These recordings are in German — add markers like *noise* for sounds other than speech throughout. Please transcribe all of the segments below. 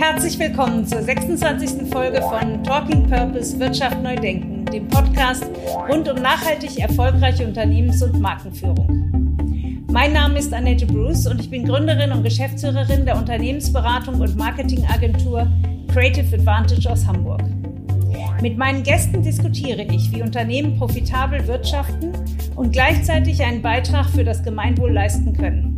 Herzlich willkommen zur 26. Folge von Talking Purpose Wirtschaft neu denken, dem Podcast rund um nachhaltig erfolgreiche Unternehmens- und Markenführung. Mein Name ist Annette Bruce und ich bin Gründerin und Geschäftsführerin der Unternehmensberatung und Marketingagentur Creative Advantage aus Hamburg. Mit meinen Gästen diskutiere ich, wie Unternehmen profitabel wirtschaften und gleichzeitig einen Beitrag für das Gemeinwohl leisten können.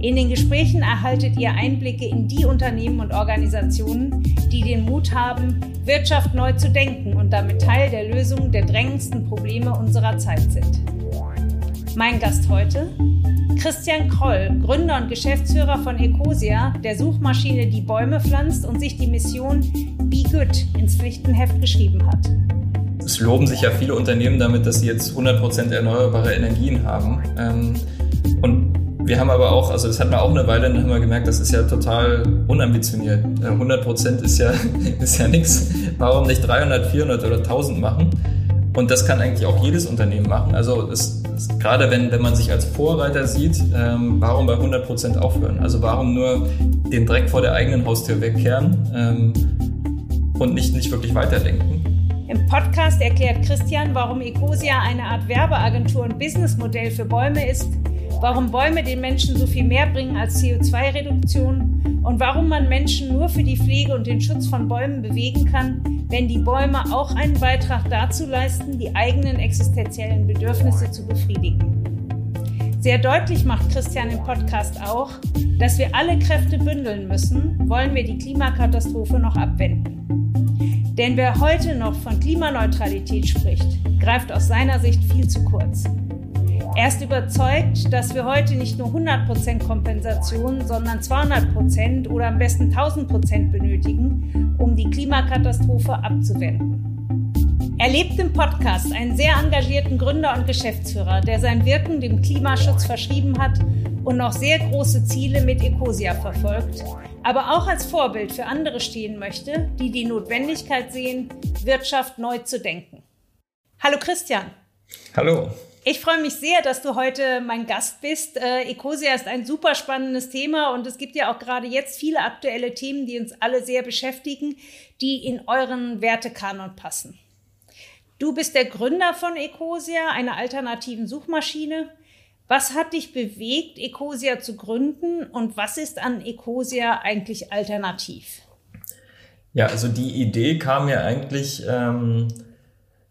In den Gesprächen erhaltet ihr Einblicke in die Unternehmen und Organisationen, die den Mut haben, Wirtschaft neu zu denken und damit Teil der Lösung der drängendsten Probleme unserer Zeit sind. Mein Gast heute? Christian Kroll, Gründer und Geschäftsführer von Ecosia, der Suchmaschine, die Bäume pflanzt und sich die Mission Be Good ins Pflichtenheft geschrieben hat. Es loben sich ja viele Unternehmen damit, dass sie jetzt 100% erneuerbare Energien haben. Ähm, und wir haben aber auch, also das hat man auch eine Weile, dann haben wir gemerkt, das ist ja total unambitioniert. 100 Prozent ist ja, *laughs* ist ja nichts. Warum nicht 300, 400 oder 1000 machen? Und das kann eigentlich auch jedes Unternehmen machen. Also es, es, gerade wenn, wenn man sich als Vorreiter sieht, ähm, warum bei 100 Prozent aufhören? Also warum nur den Dreck vor der eigenen Haustür wegkehren ähm, und nicht, nicht wirklich weiterdenken? Im Podcast erklärt Christian, warum Ecosia eine Art Werbeagentur und Businessmodell für Bäume ist, warum Bäume den Menschen so viel mehr bringen als CO2-Reduktion und warum man Menschen nur für die Pflege und den Schutz von Bäumen bewegen kann, wenn die Bäume auch einen Beitrag dazu leisten, die eigenen existenziellen Bedürfnisse zu befriedigen. Sehr deutlich macht Christian im Podcast auch, dass wir alle Kräfte bündeln müssen, wollen wir die Klimakatastrophe noch abwenden. Denn wer heute noch von Klimaneutralität spricht, greift aus seiner Sicht viel zu kurz. Er ist überzeugt, dass wir heute nicht nur 100% Kompensation, sondern 200% oder am besten 1000% benötigen, um die Klimakatastrophe abzuwenden. Er lebt im Podcast einen sehr engagierten Gründer und Geschäftsführer, der sein Wirken dem Klimaschutz verschrieben hat und noch sehr große Ziele mit Ecosia verfolgt, aber auch als Vorbild für andere stehen möchte, die die Notwendigkeit sehen, Wirtschaft neu zu denken. Hallo Christian. Hallo. Ich freue mich sehr, dass du heute mein Gast bist. Äh, Ecosia ist ein super spannendes Thema und es gibt ja auch gerade jetzt viele aktuelle Themen, die uns alle sehr beschäftigen, die in euren Wertekanon passen. Du bist der Gründer von Ecosia, einer alternativen Suchmaschine. Was hat dich bewegt, Ecosia zu gründen und was ist an Ecosia eigentlich alternativ? Ja, also die Idee kam mir eigentlich ähm,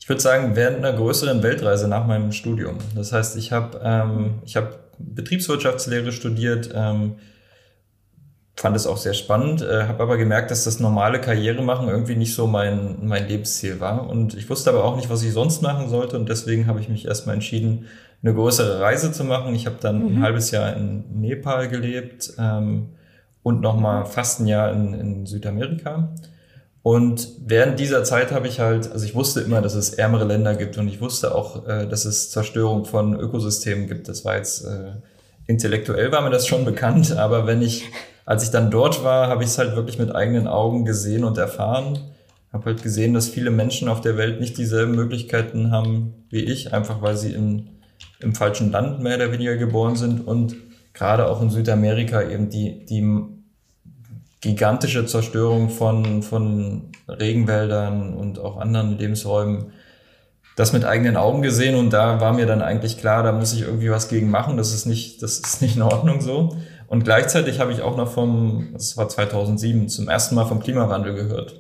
ich würde sagen, während einer größeren Weltreise nach meinem Studium. Das heißt, ich habe ähm, ich hab Betriebswirtschaftslehre studiert, ähm, fand es auch sehr spannend, äh, habe aber gemerkt, dass das normale Karriere machen irgendwie nicht so mein, mein Lebensziel war. Und ich wusste aber auch nicht, was ich sonst machen sollte. Und deswegen habe ich mich erstmal entschieden, eine größere Reise zu machen. Ich habe dann mhm. ein halbes Jahr in Nepal gelebt ähm, und nochmal fast ein Jahr in, in Südamerika. Und während dieser Zeit habe ich halt, also ich wusste immer, dass es ärmere Länder gibt und ich wusste auch, äh, dass es Zerstörung von Ökosystemen gibt. Das war jetzt äh, intellektuell war mir das schon bekannt, *laughs* aber wenn ich, als ich dann dort war, habe ich es halt wirklich mit eigenen Augen gesehen und erfahren. Habe halt gesehen, dass viele Menschen auf der Welt nicht dieselben Möglichkeiten haben wie ich, einfach weil sie in, im falschen Land mehr oder weniger geboren sind und gerade auch in Südamerika eben die, die gigantische Zerstörung von, von Regenwäldern und auch anderen Lebensräumen das mit eigenen Augen gesehen und da war mir dann eigentlich klar, da muss ich irgendwie was gegen machen, das ist nicht, das ist nicht in Ordnung so. Und gleichzeitig habe ich auch noch vom, das war 2007, zum ersten Mal vom Klimawandel gehört.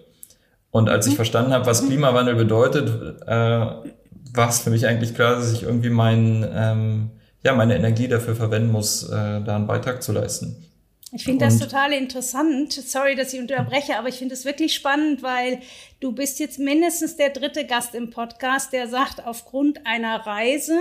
Und als ich mhm. verstanden habe, was Klimawandel bedeutet, äh, war es für mich eigentlich klar, dass ich irgendwie mein, ähm, ja, meine Energie dafür verwenden muss, äh, da einen Beitrag zu leisten. Ich finde das total interessant. Sorry, dass ich unterbreche, aber ich finde es wirklich spannend, weil du bist jetzt mindestens der dritte Gast im Podcast, der sagt, aufgrund einer Reise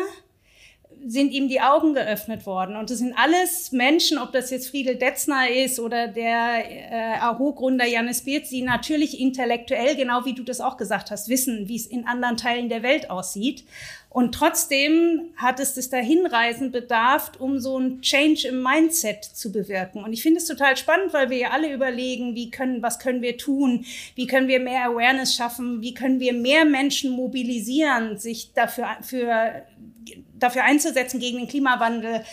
sind ihm die Augen geöffnet worden. Und das sind alles Menschen, ob das jetzt Friedel Detzner ist oder der äh, Aho-Gründer Janis Birz, die natürlich intellektuell, genau wie du das auch gesagt hast, wissen, wie es in anderen Teilen der Welt aussieht. Und trotzdem hat es das Dahinreisen bedarf, um so ein Change im Mindset zu bewirken. Und ich finde es total spannend, weil wir ja alle überlegen, wie können, was können wir tun? Wie können wir mehr Awareness schaffen? Wie können wir mehr Menschen mobilisieren, sich dafür, für, dafür einzusetzen gegen den Klimawandel?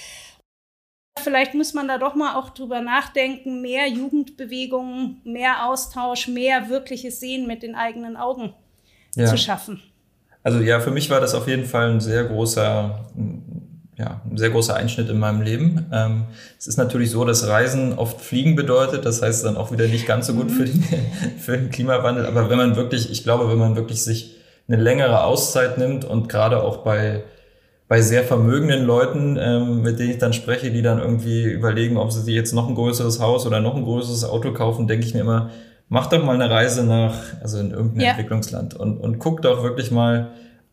Vielleicht muss man da doch mal auch drüber nachdenken, mehr Jugendbewegungen, mehr Austausch, mehr wirkliches Sehen mit den eigenen Augen ja. zu schaffen. Also ja, für mich war das auf jeden Fall ein sehr großer, ja, ein sehr großer Einschnitt in meinem Leben. Ähm, es ist natürlich so, dass Reisen oft Fliegen bedeutet. Das heißt dann auch wieder nicht ganz so gut für den, *laughs* für den Klimawandel. Aber wenn man wirklich, ich glaube, wenn man wirklich sich eine längere Auszeit nimmt und gerade auch bei bei sehr vermögenden Leuten, ähm, mit denen ich dann spreche, die dann irgendwie überlegen, ob sie sich jetzt noch ein größeres Haus oder noch ein größeres Auto kaufen, denke ich mir immer, mach doch mal eine Reise nach, also in irgendein ja. Entwicklungsland und, und guck doch wirklich mal,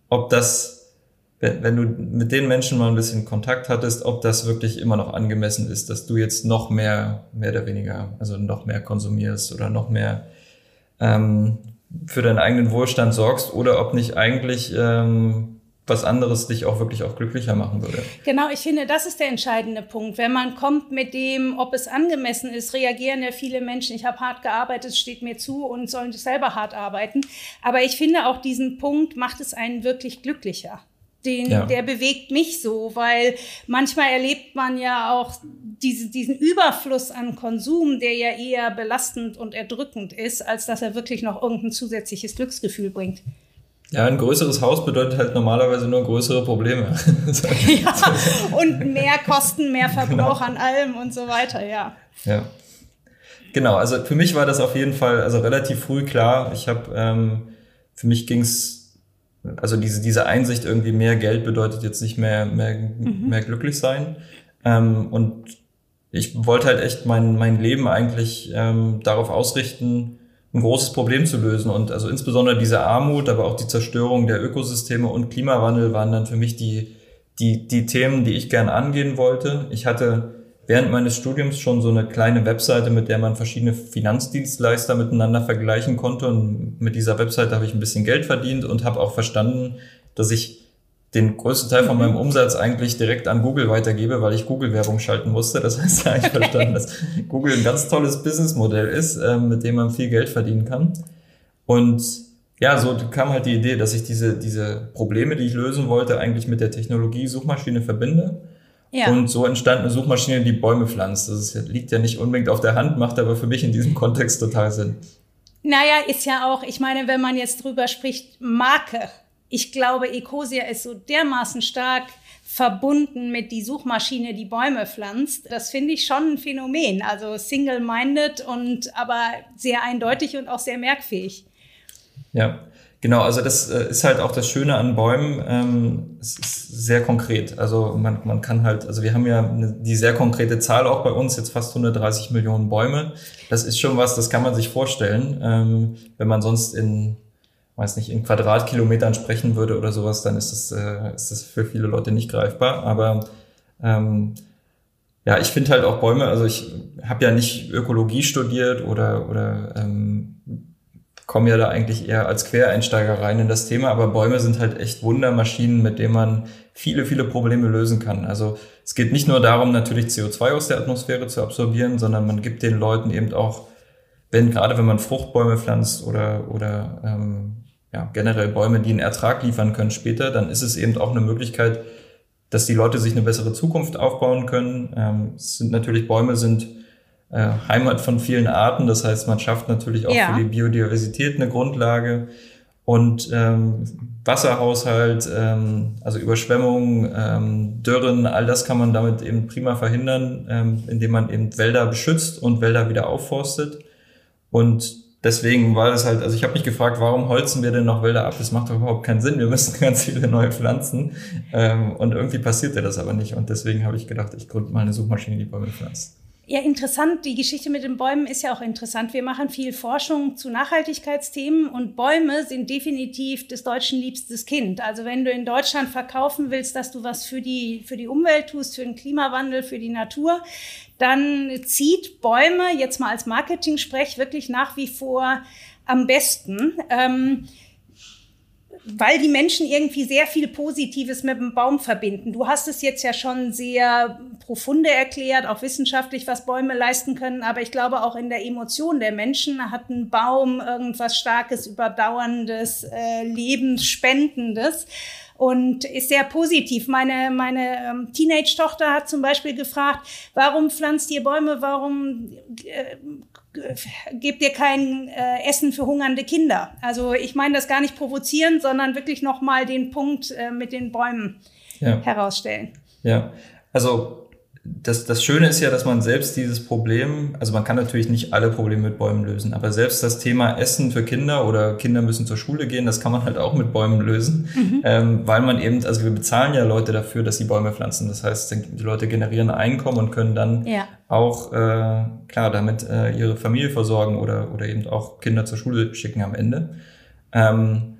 ob das, wenn, wenn du mit den Menschen mal ein bisschen Kontakt hattest, ob das wirklich immer noch angemessen ist, dass du jetzt noch mehr, mehr oder weniger, also noch mehr konsumierst oder noch mehr ähm, für deinen eigenen Wohlstand sorgst oder ob nicht eigentlich ähm, was anderes dich auch wirklich auch glücklicher machen würde. Genau, ich finde, das ist der entscheidende Punkt. Wenn man kommt mit dem, ob es angemessen ist, reagieren ja viele Menschen, ich habe hart gearbeitet, steht mir zu und sollen selber hart arbeiten. Aber ich finde auch diesen Punkt macht es einen wirklich glücklicher. Den, ja. der bewegt mich so, weil manchmal erlebt man ja auch diese, diesen Überfluss an Konsum, der ja eher belastend und erdrückend ist, als dass er wirklich noch irgendein zusätzliches Glücksgefühl bringt. Ja, ein größeres Haus bedeutet halt normalerweise nur größere Probleme. *laughs* ja, und mehr Kosten, mehr Verbrauch genau. an allem und so weiter, ja. Ja. Genau, also für mich war das auf jeden Fall also relativ früh klar. Ich habe, ähm, für mich ging's also diese, diese Einsicht irgendwie mehr Geld bedeutet jetzt nicht mehr, mehr, mhm. mehr glücklich sein. Ähm, und ich wollte halt echt mein, mein Leben eigentlich ähm, darauf ausrichten, ein großes Problem zu lösen. Und also insbesondere diese Armut, aber auch die Zerstörung der Ökosysteme und Klimawandel waren dann für mich die, die, die Themen, die ich gern angehen wollte. Ich hatte während meines Studiums schon so eine kleine Webseite, mit der man verschiedene Finanzdienstleister miteinander vergleichen konnte. Und mit dieser Webseite habe ich ein bisschen Geld verdient und habe auch verstanden, dass ich den größten Teil von meinem mhm. Umsatz eigentlich direkt an Google weitergebe, weil ich Google-Werbung schalten musste. Das heißt, da habe ich verstanden, dass Google ein ganz tolles Businessmodell ist, ähm, mit dem man viel Geld verdienen kann. Und ja, so kam halt die Idee, dass ich diese, diese Probleme, die ich lösen wollte, eigentlich mit der Technologie Suchmaschine verbinde. Ja. Und so entstand eine Suchmaschine, die Bäume pflanzt. Das liegt ja nicht unbedingt auf der Hand, macht aber für mich in diesem Kontext total Sinn. Naja, ist ja auch, ich meine, wenn man jetzt drüber spricht, Marke ich glaube, Ecosia ist so dermaßen stark verbunden mit die Suchmaschine, die Bäume pflanzt. Das finde ich schon ein Phänomen. Also single-minded und aber sehr eindeutig und auch sehr merkfähig. Ja, genau. Also das äh, ist halt auch das Schöne an Bäumen. Ähm, es ist sehr konkret. Also man, man kann halt, also wir haben ja die sehr konkrete Zahl auch bei uns, jetzt fast 130 Millionen Bäume. Das ist schon was, das kann man sich vorstellen, ähm, wenn man sonst in weiß nicht, in Quadratkilometern sprechen würde oder sowas, dann ist das, äh, ist das für viele Leute nicht greifbar. Aber ähm, ja, ich finde halt auch Bäume, also ich habe ja nicht Ökologie studiert oder, oder ähm, komme ja da eigentlich eher als Quereinsteiger rein in das Thema, aber Bäume sind halt echt Wundermaschinen, mit denen man viele, viele Probleme lösen kann. Also es geht nicht nur darum, natürlich CO2 aus der Atmosphäre zu absorbieren, sondern man gibt den Leuten eben auch, wenn gerade wenn man Fruchtbäume pflanzt oder, oder ähm, ja, generell Bäume, die einen Ertrag liefern können später, dann ist es eben auch eine Möglichkeit, dass die Leute sich eine bessere Zukunft aufbauen können. Ähm, es sind natürlich Bäume sind äh, Heimat von vielen Arten, das heißt, man schafft natürlich auch ja. für die Biodiversität eine Grundlage und ähm, Wasserhaushalt, ähm, also Überschwemmungen, ähm, Dürren, all das kann man damit eben prima verhindern, ähm, indem man eben Wälder beschützt und Wälder wieder aufforstet. Und deswegen war das halt, also ich habe mich gefragt, warum holzen wir denn noch Wälder ab? Das macht doch überhaupt keinen Sinn. Wir müssen *laughs* ganz viele neue Pflanzen. Ähm, und irgendwie passierte das aber nicht. Und deswegen habe ich gedacht, ich gründe mal eine Suchmaschine, die Bäume pflanzt. Ja, interessant. Die Geschichte mit den Bäumen ist ja auch interessant. Wir machen viel Forschung zu Nachhaltigkeitsthemen und Bäume sind definitiv des Deutschen liebstes Kind. Also wenn du in Deutschland verkaufen willst, dass du was für die, für die Umwelt tust, für den Klimawandel, für die Natur, dann zieht Bäume, jetzt mal als Marketing-Sprech, wirklich nach wie vor am besten. Ähm, weil die Menschen irgendwie sehr viel Positives mit dem Baum verbinden. Du hast es jetzt ja schon sehr profunde erklärt, auch wissenschaftlich, was Bäume leisten können, aber ich glaube auch in der Emotion der Menschen hat ein Baum irgendwas Starkes, Überdauerndes, äh, Lebensspendendes. und ist sehr positiv. Meine, meine ähm, Teenage-Tochter hat zum Beispiel gefragt, warum pflanzt ihr Bäume, warum äh, gebt ihr kein äh, Essen für hungernde Kinder? Also ich meine das gar nicht provozieren, sondern wirklich nochmal den Punkt äh, mit den Bäumen ja. herausstellen. Ja, also das, das Schöne ist ja, dass man selbst dieses Problem, also man kann natürlich nicht alle Probleme mit Bäumen lösen, aber selbst das Thema Essen für Kinder oder Kinder müssen zur Schule gehen, das kann man halt auch mit Bäumen lösen, mhm. ähm, weil man eben, also wir bezahlen ja Leute dafür, dass sie Bäume pflanzen. Das heißt, die Leute generieren Einkommen und können dann ja. auch, äh, klar, damit äh, ihre Familie versorgen oder, oder eben auch Kinder zur Schule schicken am Ende. Ähm,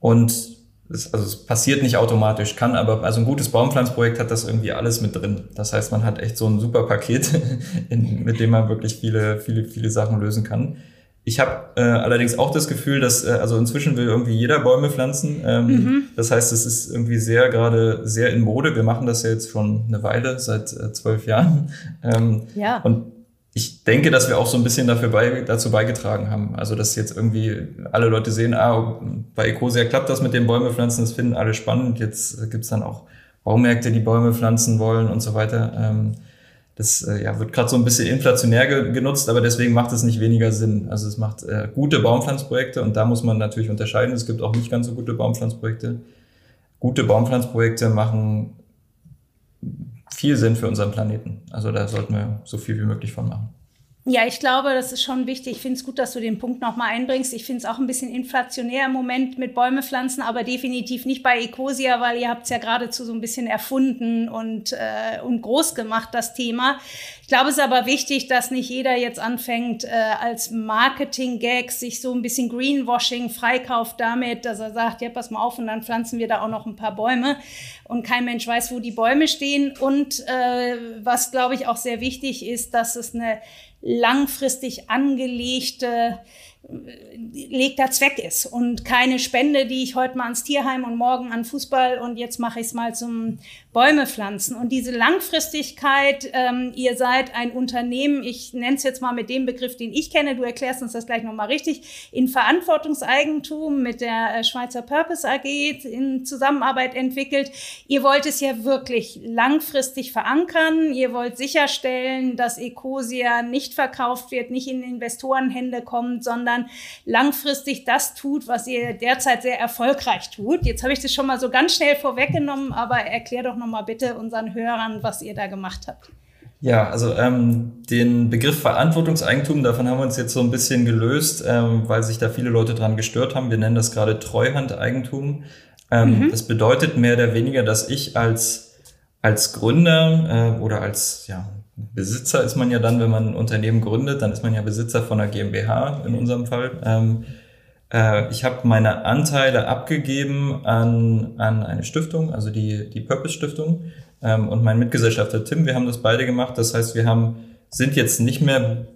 und es, also es passiert nicht automatisch, kann aber, also ein gutes Baumpflanzprojekt hat das irgendwie alles mit drin. Das heißt, man hat echt so ein super Paket, *laughs* in, mit dem man wirklich viele, viele, viele Sachen lösen kann. Ich habe äh, allerdings auch das Gefühl, dass äh, also inzwischen will irgendwie jeder Bäume pflanzen. Ähm, mhm. Das heißt, es ist irgendwie sehr gerade sehr in Mode. Wir machen das ja jetzt schon eine Weile, seit äh, zwölf Jahren. Ähm, ja. Und ich denke, dass wir auch so ein bisschen dafür bei, dazu beigetragen haben. Also, dass jetzt irgendwie alle Leute sehen, ah, bei Ecosia klappt das mit den Bäume pflanzen, das finden alle spannend. Jetzt gibt's dann auch Baumärkte, die Bäume pflanzen wollen und so weiter. Ähm, das äh, ja, wird gerade so ein bisschen inflationär ge genutzt, aber deswegen macht es nicht weniger Sinn. Also es macht äh, gute Baumpflanzprojekte und da muss man natürlich unterscheiden. Es gibt auch nicht ganz so gute Baumpflanzprojekte. Gute Baumpflanzprojekte machen viel Sinn für unseren Planeten. Also da sollten wir so viel wie möglich von machen. Ja, ich glaube, das ist schon wichtig. Ich finde es gut, dass du den Punkt nochmal einbringst. Ich finde es auch ein bisschen inflationär im Moment mit Bäume pflanzen, aber definitiv nicht bei Ecosia, weil ihr habt es ja geradezu so ein bisschen erfunden und, äh, und groß gemacht, das Thema. Ich glaube, es ist aber wichtig, dass nicht jeder jetzt anfängt, äh, als Marketing-Gag sich so ein bisschen Greenwashing freikauft damit, dass er sagt, ja, pass mal auf und dann pflanzen wir da auch noch ein paar Bäume und kein Mensch weiß, wo die Bäume stehen. Und äh, was, glaube ich, auch sehr wichtig ist, dass es eine langfristig angelegte legter Zweck ist und keine Spende, die ich heute mal ans Tierheim und morgen an Fußball und jetzt mache ich es mal zum Bäume pflanzen. Und diese Langfristigkeit, ähm, ihr seid ein Unternehmen, ich nenne es jetzt mal mit dem Begriff, den ich kenne, du erklärst uns das gleich nochmal richtig, in Verantwortungseigentum mit der äh, Schweizer Purpose AG in Zusammenarbeit entwickelt. Ihr wollt es ja wirklich langfristig verankern. Ihr wollt sicherstellen, dass Ecosia nicht verkauft wird, nicht in Investorenhände kommt, sondern langfristig das tut, was ihr derzeit sehr erfolgreich tut. Jetzt habe ich das schon mal so ganz schnell vorweggenommen, aber erklär doch nochmal bitte unseren Hörern, was ihr da gemacht habt. Ja, also ähm, den Begriff Verantwortungseigentum, davon haben wir uns jetzt so ein bisschen gelöst, ähm, weil sich da viele Leute dran gestört haben. Wir nennen das gerade Treuhandeigentum. Ähm, mhm. Das bedeutet mehr oder weniger, dass ich als, als Gründer äh, oder als ja, Besitzer ist man ja dann, wenn man ein Unternehmen gründet, dann ist man ja Besitzer von einer GmbH in unserem Fall. Ähm, äh, ich habe meine Anteile abgegeben an, an eine Stiftung, also die, die Purpose Stiftung. Ähm, und mein Mitgesellschafter Tim, wir haben das beide gemacht. Das heißt, wir haben, sind jetzt nicht mehr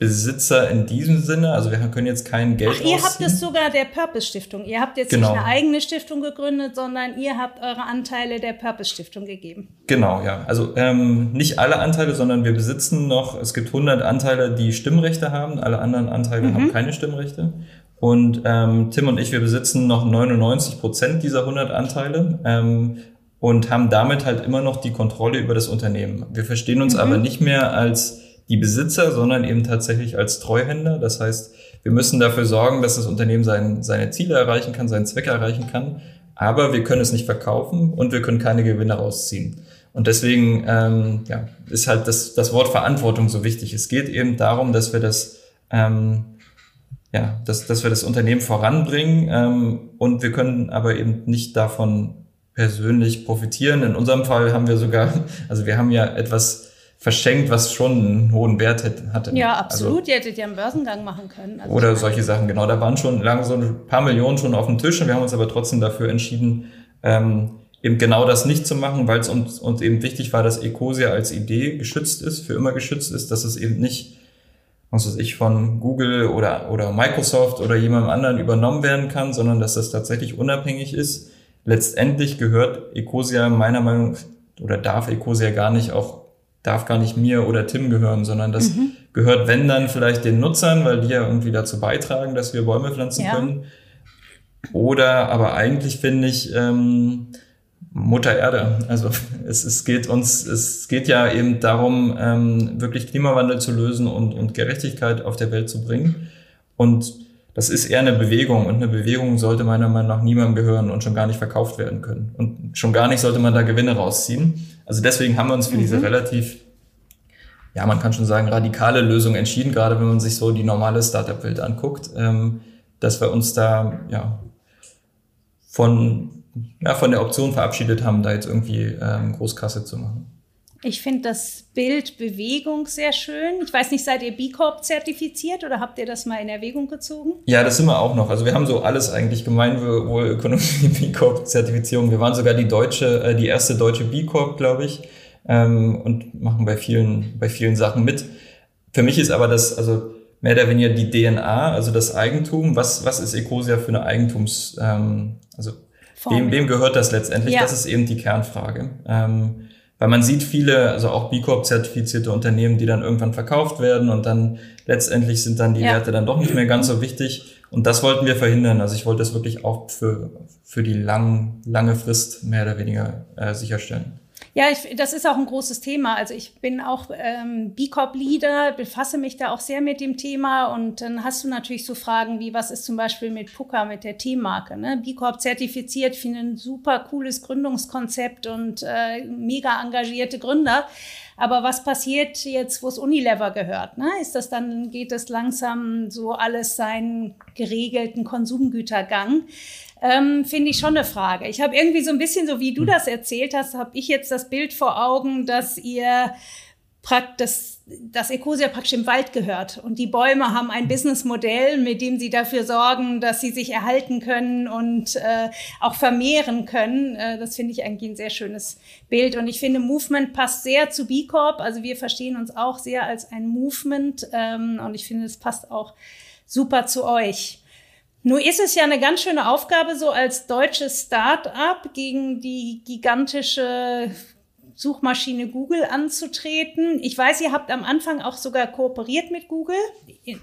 Besitzer in diesem Sinne. Also wir können jetzt kein Geld Ach, ihr ausziehen. habt es sogar der Purpose Stiftung. Ihr habt jetzt genau. nicht eine eigene Stiftung gegründet, sondern ihr habt eure Anteile der Purpose Stiftung gegeben. Genau, ja. Also ähm, nicht alle Anteile, sondern wir besitzen noch, es gibt 100 Anteile, die Stimmrechte haben. Alle anderen Anteile mhm. haben keine Stimmrechte. Und ähm, Tim und ich, wir besitzen noch 99 Prozent dieser 100 Anteile. Ähm, und haben damit halt immer noch die Kontrolle über das Unternehmen. Wir verstehen uns mhm. aber nicht mehr als die Besitzer, sondern eben tatsächlich als Treuhänder. Das heißt, wir müssen dafür sorgen, dass das Unternehmen sein, seine Ziele erreichen kann, seinen Zweck erreichen kann. Aber wir können es nicht verkaufen und wir können keine Gewinne rausziehen. Und deswegen ähm, ja, ist halt das, das Wort Verantwortung so wichtig. Es geht eben darum, dass wir das, ähm, ja, dass, dass wir das Unternehmen voranbringen ähm, und wir können aber eben nicht davon persönlich profitieren. In unserem Fall haben wir sogar, *laughs* also wir haben ja etwas verschenkt, was schon einen hohen Wert hatte. Ja, absolut. Also, Ihr hättet ja einen Börsengang machen können. Also oder solche Sachen, genau. Da waren schon lange so ein paar Millionen schon auf dem Tisch und wir haben uns aber trotzdem dafür entschieden, ähm, eben genau das nicht zu machen, weil es uns, uns eben wichtig war, dass Ecosia als Idee geschützt ist, für immer geschützt ist, dass es eben nicht, was weiß ich, von Google oder, oder Microsoft oder jemandem anderen übernommen werden kann, sondern dass das tatsächlich unabhängig ist. Letztendlich gehört Ecosia meiner Meinung oder darf Ecosia gar nicht auch darf gar nicht mir oder Tim gehören, sondern das mhm. gehört, wenn dann vielleicht den Nutzern, weil die ja irgendwie dazu beitragen, dass wir Bäume pflanzen ja. können. Oder aber eigentlich finde ich ähm, Mutter Erde. Also es, es geht uns, es geht ja eben darum, ähm, wirklich Klimawandel zu lösen und, und Gerechtigkeit auf der Welt zu bringen. Und das ist eher eine Bewegung und eine Bewegung sollte meiner Meinung nach niemandem gehören und schon gar nicht verkauft werden können. Und schon gar nicht sollte man da Gewinne rausziehen. Also deswegen haben wir uns für mhm. diese relativ, ja, man kann schon sagen, radikale Lösung entschieden, gerade wenn man sich so die normale Startup-Welt anguckt, ähm, dass wir uns da ja von ja, von der Option verabschiedet haben, da jetzt irgendwie ähm, Großkasse zu machen. Ich finde das Bild Bewegung sehr schön. Ich weiß nicht, seid ihr B Corp zertifiziert oder habt ihr das mal in Erwägung gezogen? Ja, das sind wir auch noch. Also wir haben so alles eigentlich Gemeinwohlökonomie *laughs* B Corp Zertifizierung. Wir waren sogar die deutsche, äh, die erste deutsche B Corp, glaube ich, ähm, und machen bei vielen, bei vielen Sachen mit. Für mich ist aber das, also mehr oder weniger die DNA, also das Eigentum. Was, was ist Ecosia für eine Eigentums, ähm, also Wem, wem gehört das letztendlich? Ja. Das ist eben die Kernfrage. Ähm, weil man sieht viele, also auch B Corp zertifizierte Unternehmen, die dann irgendwann verkauft werden und dann letztendlich sind dann die ja. Werte dann doch nicht mehr ganz so wichtig. Und das wollten wir verhindern. Also ich wollte das wirklich auch für, für die lang, lange Frist mehr oder weniger äh, sicherstellen. Ja, ich, das ist auch ein großes Thema. Also ich bin auch ähm, B Corp Leader, befasse mich da auch sehr mit dem Thema und dann hast du natürlich so Fragen wie, was ist zum Beispiel mit Puka, mit der Teemarke? Ne? B Corp zertifiziert, finde ein super cooles Gründungskonzept und äh, mega engagierte Gründer. Aber was passiert jetzt, wo es Unilever gehört? Ne? Ist das dann, geht es langsam so alles seinen geregelten Konsumgütergang? Ähm, finde ich schon eine Frage. Ich habe irgendwie so ein bisschen, so wie du hm. das erzählt hast, habe ich jetzt das Bild vor Augen, dass ihr praktisch, dass Ecosia praktisch im Wald gehört. Und die Bäume haben ein Businessmodell, mit dem sie dafür sorgen, dass sie sich erhalten können und äh, auch vermehren können. Äh, das finde ich eigentlich ein sehr schönes Bild. Und ich finde, Movement passt sehr zu B Corp. Also wir verstehen uns auch sehr als ein Movement. Ähm, und ich finde, es passt auch super zu euch. Nur ist es ja eine ganz schöne Aufgabe, so als deutsches Start-up gegen die gigantische Suchmaschine Google anzutreten. Ich weiß, ihr habt am Anfang auch sogar kooperiert mit Google.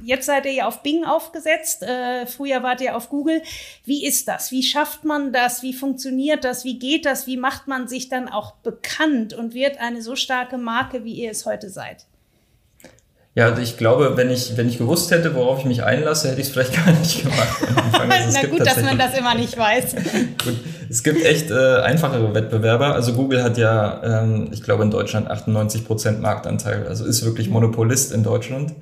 Jetzt seid ihr ja auf Bing aufgesetzt. Äh, früher wart ihr auf Google. Wie ist das? Wie schafft man das? Wie funktioniert das? Wie geht das? Wie macht man sich dann auch bekannt und wird eine so starke Marke, wie ihr es heute seid? Ja, also ich glaube, wenn ich, wenn ich gewusst hätte, worauf ich mich einlasse, hätte ich es vielleicht *laughs* gar nicht gemacht. Also Na gut, dass man das immer nicht weiß. *laughs* gut, es gibt echt äh, einfachere Wettbewerber. Also Google hat ja, ähm, ich glaube, in Deutschland 98 Prozent Marktanteil. Also ist wirklich Monopolist in Deutschland.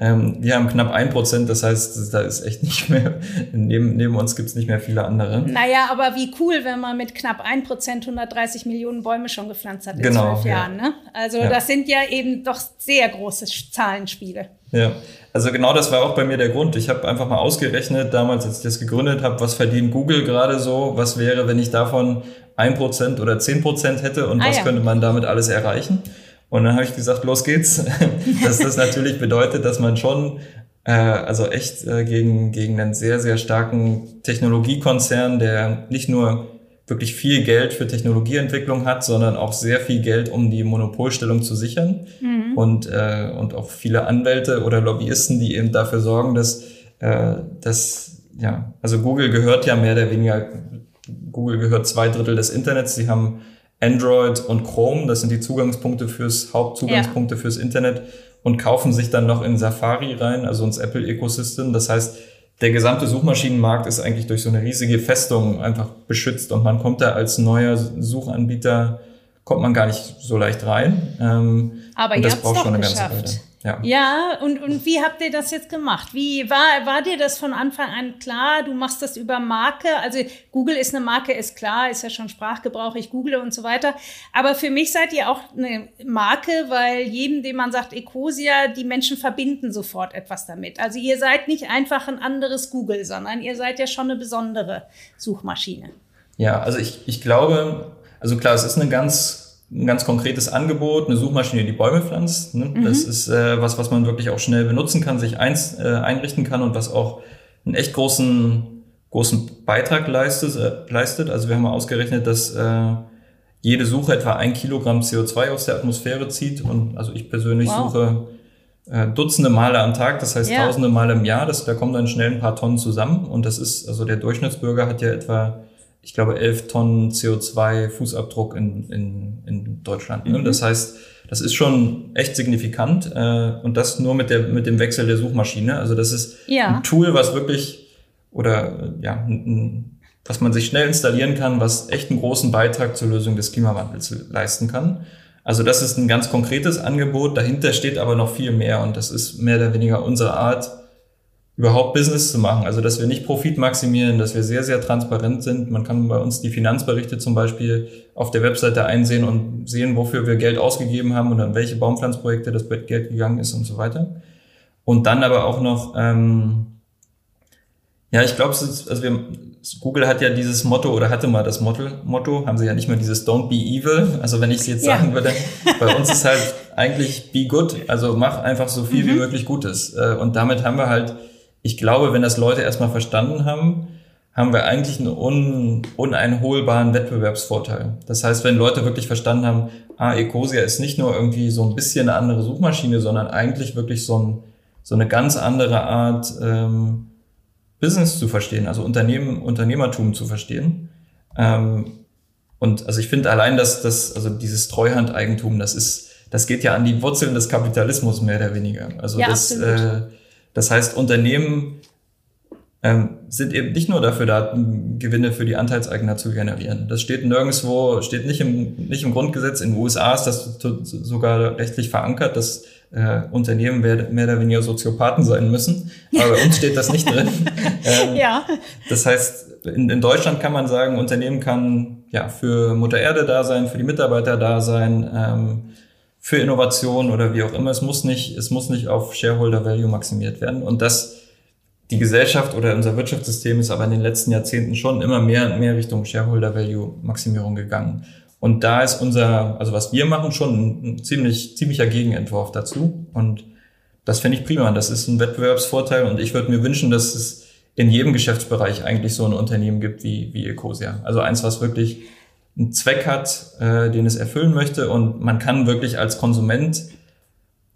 Ähm, wir haben knapp ein Prozent, das heißt, da ist echt nicht mehr, neben, neben uns gibt's nicht mehr viele andere. Naja, aber wie cool, wenn man mit knapp ein Prozent 130 Millionen Bäume schon gepflanzt hat in genau, zwölf Jahren. Ja. Ne? Also ja. das sind ja eben doch sehr große Zahlenspiele. Ja, also genau das war auch bei mir der Grund. Ich habe einfach mal ausgerechnet, damals, als ich das gegründet habe, was verdient Google gerade so, was wäre, wenn ich davon ein Prozent oder zehn Prozent hätte und ah, was ja. könnte man damit alles erreichen. Und dann habe ich gesagt, los geht's. *laughs* dass das natürlich bedeutet, dass man schon äh, also echt äh, gegen, gegen einen sehr, sehr starken Technologiekonzern, der nicht nur wirklich viel Geld für Technologieentwicklung hat, sondern auch sehr viel Geld, um die Monopolstellung zu sichern. Mhm. Und, äh, und auch viele Anwälte oder Lobbyisten, die eben dafür sorgen, dass, äh, dass ja, also Google gehört ja mehr oder weniger, Google gehört zwei Drittel des Internets. Sie haben Android und Chrome, das sind die Zugangspunkte fürs Hauptzugangspunkte ja. fürs Internet und kaufen sich dann noch in Safari rein, also ins Apple Ecosystem. Das heißt, der gesamte Suchmaschinenmarkt ist eigentlich durch so eine riesige Festung einfach beschützt und man kommt da als neuer Suchanbieter kommt man gar nicht so leicht rein. Ähm, Aber ihr habt es doch geschafft. Ja, ja und, und wie habt ihr das jetzt gemacht? Wie war, war dir das von Anfang an klar? Du machst das über Marke. Also Google ist eine Marke, ist klar, ist ja schon Sprachgebrauch, ich google und so weiter. Aber für mich seid ihr auch eine Marke, weil jedem, dem man sagt Ecosia, die Menschen verbinden sofort etwas damit. Also ihr seid nicht einfach ein anderes Google, sondern ihr seid ja schon eine besondere Suchmaschine. Ja, also ich, ich glaube, also klar, es ist eine ganz ein ganz konkretes Angebot, eine Suchmaschine, die Bäume pflanzt. Ne? Mhm. Das ist äh, was, was man wirklich auch schnell benutzen kann, sich eins, äh, einrichten kann und was auch einen echt großen, großen Beitrag leistet, äh, leistet. Also wir haben mal ausgerechnet, dass äh, jede Suche etwa ein Kilogramm CO2 aus der Atmosphäre zieht. Und also ich persönlich wow. suche äh, Dutzende Male am Tag, das heißt ja. Tausende Male im Jahr. Das, da kommen dann schnell ein paar Tonnen zusammen. Und das ist, also der Durchschnittsbürger hat ja etwa, ich glaube, elf Tonnen CO2-Fußabdruck in, in, in Deutschland. Ne? Mhm. Das heißt, das ist schon echt signifikant. Äh, und das nur mit, der, mit dem Wechsel der Suchmaschine. Also das ist ja. ein Tool, was wirklich, oder ja, ein, was man sich schnell installieren kann, was echt einen großen Beitrag zur Lösung des Klimawandels leisten kann. Also das ist ein ganz konkretes Angebot, dahinter steht aber noch viel mehr und das ist mehr oder weniger unsere Art, überhaupt Business zu machen. Also dass wir nicht Profit maximieren, dass wir sehr, sehr transparent sind. Man kann bei uns die Finanzberichte zum Beispiel auf der Webseite einsehen und sehen, wofür wir Geld ausgegeben haben und an welche Baumpflanzprojekte das Geld gegangen ist und so weiter. Und dann aber auch noch, ähm, ja, ich glaube, also wir, Google hat ja dieses Motto oder hatte mal das Motto, Motto, haben sie ja nicht mehr dieses Don't be evil. Also wenn ich es jetzt ja. sagen würde, *laughs* bei uns ist halt eigentlich be good, also mach einfach so viel mhm. wie möglich Gutes. Äh, und damit haben wir halt, ich glaube, wenn das Leute erstmal verstanden haben, haben wir eigentlich einen un, uneinholbaren Wettbewerbsvorteil. Das heißt, wenn Leute wirklich verstanden haben, ah, Ecosia ist nicht nur irgendwie so ein bisschen eine andere Suchmaschine, sondern eigentlich wirklich so, ein, so eine ganz andere Art, ähm, Business zu verstehen, also Unternehmen, Unternehmertum zu verstehen. Ähm, und also ich finde allein, dass das, also dieses Treuhandeigentum, das ist, das geht ja an die Wurzeln des Kapitalismus mehr oder weniger. Also ja, das, äh, das heißt, Unternehmen ähm, sind eben nicht nur dafür da, Gewinne für die Anteilseigner zu generieren. Das steht nirgendwo, steht nicht im, nicht im Grundgesetz. In den USA ist das sogar rechtlich verankert, dass äh, Unternehmen mehr, mehr oder weniger Soziopathen sein müssen. Aber bei uns steht das nicht drin. *laughs* ähm, ja. Das heißt, in, in Deutschland kann man sagen, Unternehmen kann ja für Mutter Erde da sein, für die Mitarbeiter da sein, ähm, für Innovation oder wie auch immer. Es muss nicht, es muss nicht auf Shareholder Value maximiert werden. Und das, die Gesellschaft oder unser Wirtschaftssystem ist aber in den letzten Jahrzehnten schon immer mehr und mehr Richtung Shareholder Value Maximierung gegangen. Und da ist unser, also was wir machen, schon ein ziemlich, ziemlicher Gegenentwurf dazu. Und das finde ich prima. Das ist ein Wettbewerbsvorteil und ich würde mir wünschen, dass es in jedem Geschäftsbereich eigentlich so ein Unternehmen gibt wie, wie Ecosia. Also eins, was wirklich einen Zweck hat, äh, den es erfüllen möchte und man kann wirklich als Konsument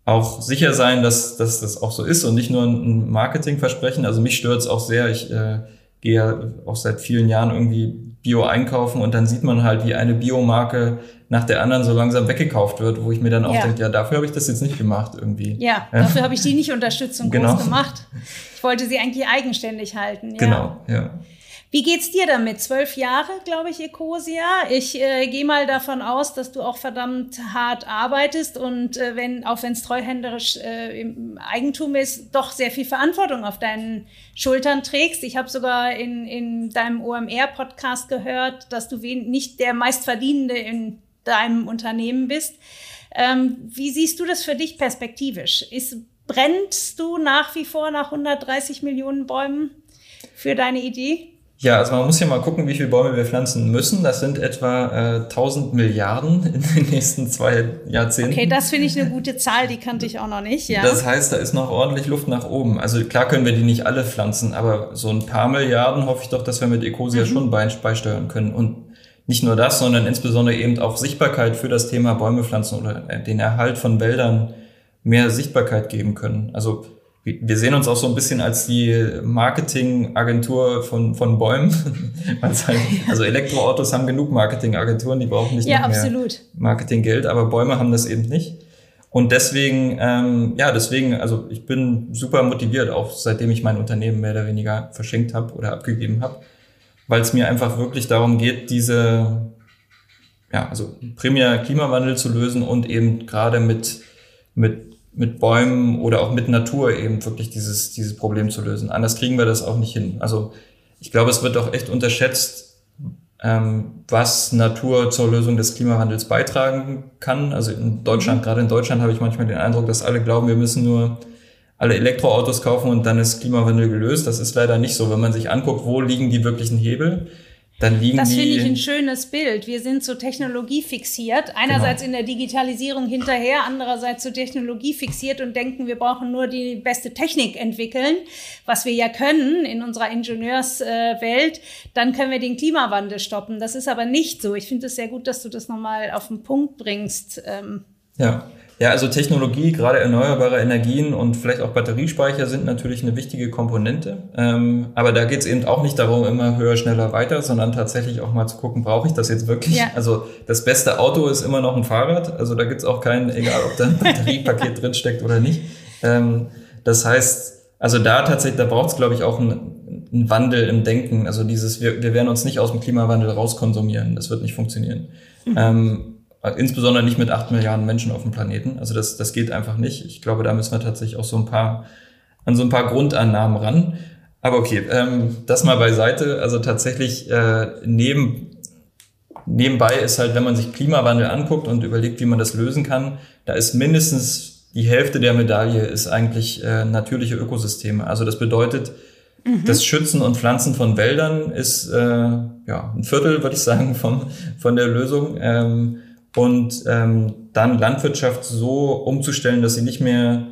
auch sicher sein, dass, dass das auch so ist und nicht nur ein Marketingversprechen. Also mich stört es auch sehr. Ich äh, gehe ja auch seit vielen Jahren irgendwie Bio einkaufen und dann sieht man halt, wie eine Biomarke nach der anderen so langsam weggekauft wird, wo ich mir dann auch ja. denke, ja, dafür habe ich das jetzt nicht gemacht irgendwie. Ja, dafür habe ich die nicht unterstützt und *laughs* genau. groß gemacht. Ich wollte sie eigentlich eigenständig halten. Ja. Genau, ja. Wie geht's dir damit? Zwölf Jahre, glaube ich, Ecosia. Ich äh, gehe mal davon aus, dass du auch verdammt hart arbeitest und äh, wenn, auch wenn es treuhänderisch äh, im Eigentum ist, doch sehr viel Verantwortung auf deinen Schultern trägst. Ich habe sogar in, in deinem OMR-Podcast gehört, dass du nicht der meistverdienende in deinem Unternehmen bist. Ähm, wie siehst du das für dich perspektivisch? Ist, brennst du nach wie vor nach 130 Millionen Bäumen für deine Idee? Ja, also man muss ja mal gucken, wie viele Bäume wir pflanzen müssen. Das sind etwa äh, 1000 Milliarden *laughs* in den nächsten zwei Jahrzehnten. Okay, das finde ich eine gute Zahl, die kannte ich auch noch nicht. Ja. Das heißt, da ist noch ordentlich Luft nach oben. Also klar können wir die nicht alle pflanzen, aber so ein paar Milliarden hoffe ich doch, dass wir mit Ecosia mhm. schon beisteuern können. Und nicht nur das, sondern insbesondere eben auch Sichtbarkeit für das Thema Bäume pflanzen oder äh, den Erhalt von Wäldern mehr Sichtbarkeit geben können. Also wir sehen uns auch so ein bisschen als die Marketingagentur von, von Bäumen. *laughs* also Elektroautos haben genug Marketingagenturen, die brauchen nicht ja, mehr Marketinggeld, aber Bäume haben das eben nicht. Und deswegen, ähm, ja, deswegen, also ich bin super motiviert, auch seitdem ich mein Unternehmen mehr oder weniger verschenkt habe oder abgegeben habe, weil es mir einfach wirklich darum geht, diese, ja, also primär Klimawandel zu lösen und eben gerade mit, mit mit Bäumen oder auch mit Natur eben wirklich dieses, dieses Problem zu lösen. Anders kriegen wir das auch nicht hin. Also ich glaube, es wird auch echt unterschätzt, ähm, was Natur zur Lösung des Klimawandels beitragen kann. Also in Deutschland, mhm. gerade in Deutschland habe ich manchmal den Eindruck, dass alle glauben, wir müssen nur alle Elektroautos kaufen und dann ist Klimawandel gelöst. Das ist leider nicht so. Wenn man sich anguckt, wo liegen die wirklichen Hebel, dann liegen das finde ich ein schönes Bild. Wir sind so Technologie fixiert. Einerseits genau. in der Digitalisierung hinterher, andererseits so Technologie fixiert und denken, wir brauchen nur die beste Technik entwickeln, was wir ja können in unserer Ingenieurswelt. Dann können wir den Klimawandel stoppen. Das ist aber nicht so. Ich finde es sehr gut, dass du das nochmal auf den Punkt bringst. Ähm, ja. Ja, also Technologie, gerade erneuerbare Energien und vielleicht auch Batteriespeicher sind natürlich eine wichtige Komponente. Ähm, aber da geht es eben auch nicht darum, immer höher, schneller, weiter, sondern tatsächlich auch mal zu gucken, brauche ich das jetzt wirklich? Ja. Also das beste Auto ist immer noch ein Fahrrad. Also da gibt es auch keinen, egal ob da ein *laughs* Batteriepaket drin steckt oder nicht. Ähm, das heißt, also da tatsächlich, da braucht es, glaube ich, auch einen, einen, Wandel im Denken. Also dieses, wir, wir werden uns nicht aus dem Klimawandel rauskonsumieren. Das wird nicht funktionieren. Mhm. Ähm, insbesondere nicht mit acht Milliarden Menschen auf dem Planeten. Also das, das geht einfach nicht. Ich glaube, da müssen wir tatsächlich auch so ein paar, an so ein paar Grundannahmen ran. Aber okay, ähm, das mal beiseite. Also tatsächlich äh, neben, nebenbei ist halt, wenn man sich Klimawandel anguckt und überlegt, wie man das lösen kann, da ist mindestens die Hälfte der Medaille ist eigentlich äh, natürliche Ökosysteme. Also das bedeutet, mhm. das Schützen und Pflanzen von Wäldern ist äh, ja ein Viertel, würde ich sagen, vom, von der Lösung. Ähm, und ähm, dann Landwirtschaft so umzustellen, dass sie nicht mehr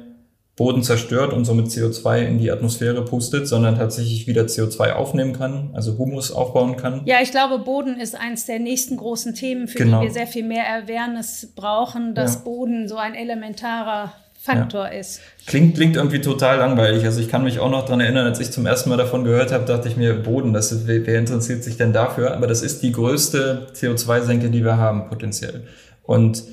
Boden zerstört und somit CO2 in die Atmosphäre pustet, sondern tatsächlich wieder CO2 aufnehmen kann, also Humus aufbauen kann. Ja, ich glaube, Boden ist eins der nächsten großen Themen, für genau. die wir sehr viel mehr Awareness brauchen, dass ja. Boden so ein elementarer Faktor ja. ist. Klingt, klingt irgendwie total langweilig. Also ich kann mich auch noch dran erinnern, als ich zum ersten Mal davon gehört habe, dachte ich mir, Boden, das, wer interessiert sich denn dafür? Aber das ist die größte CO2-Senke, die wir haben, potenziell. Und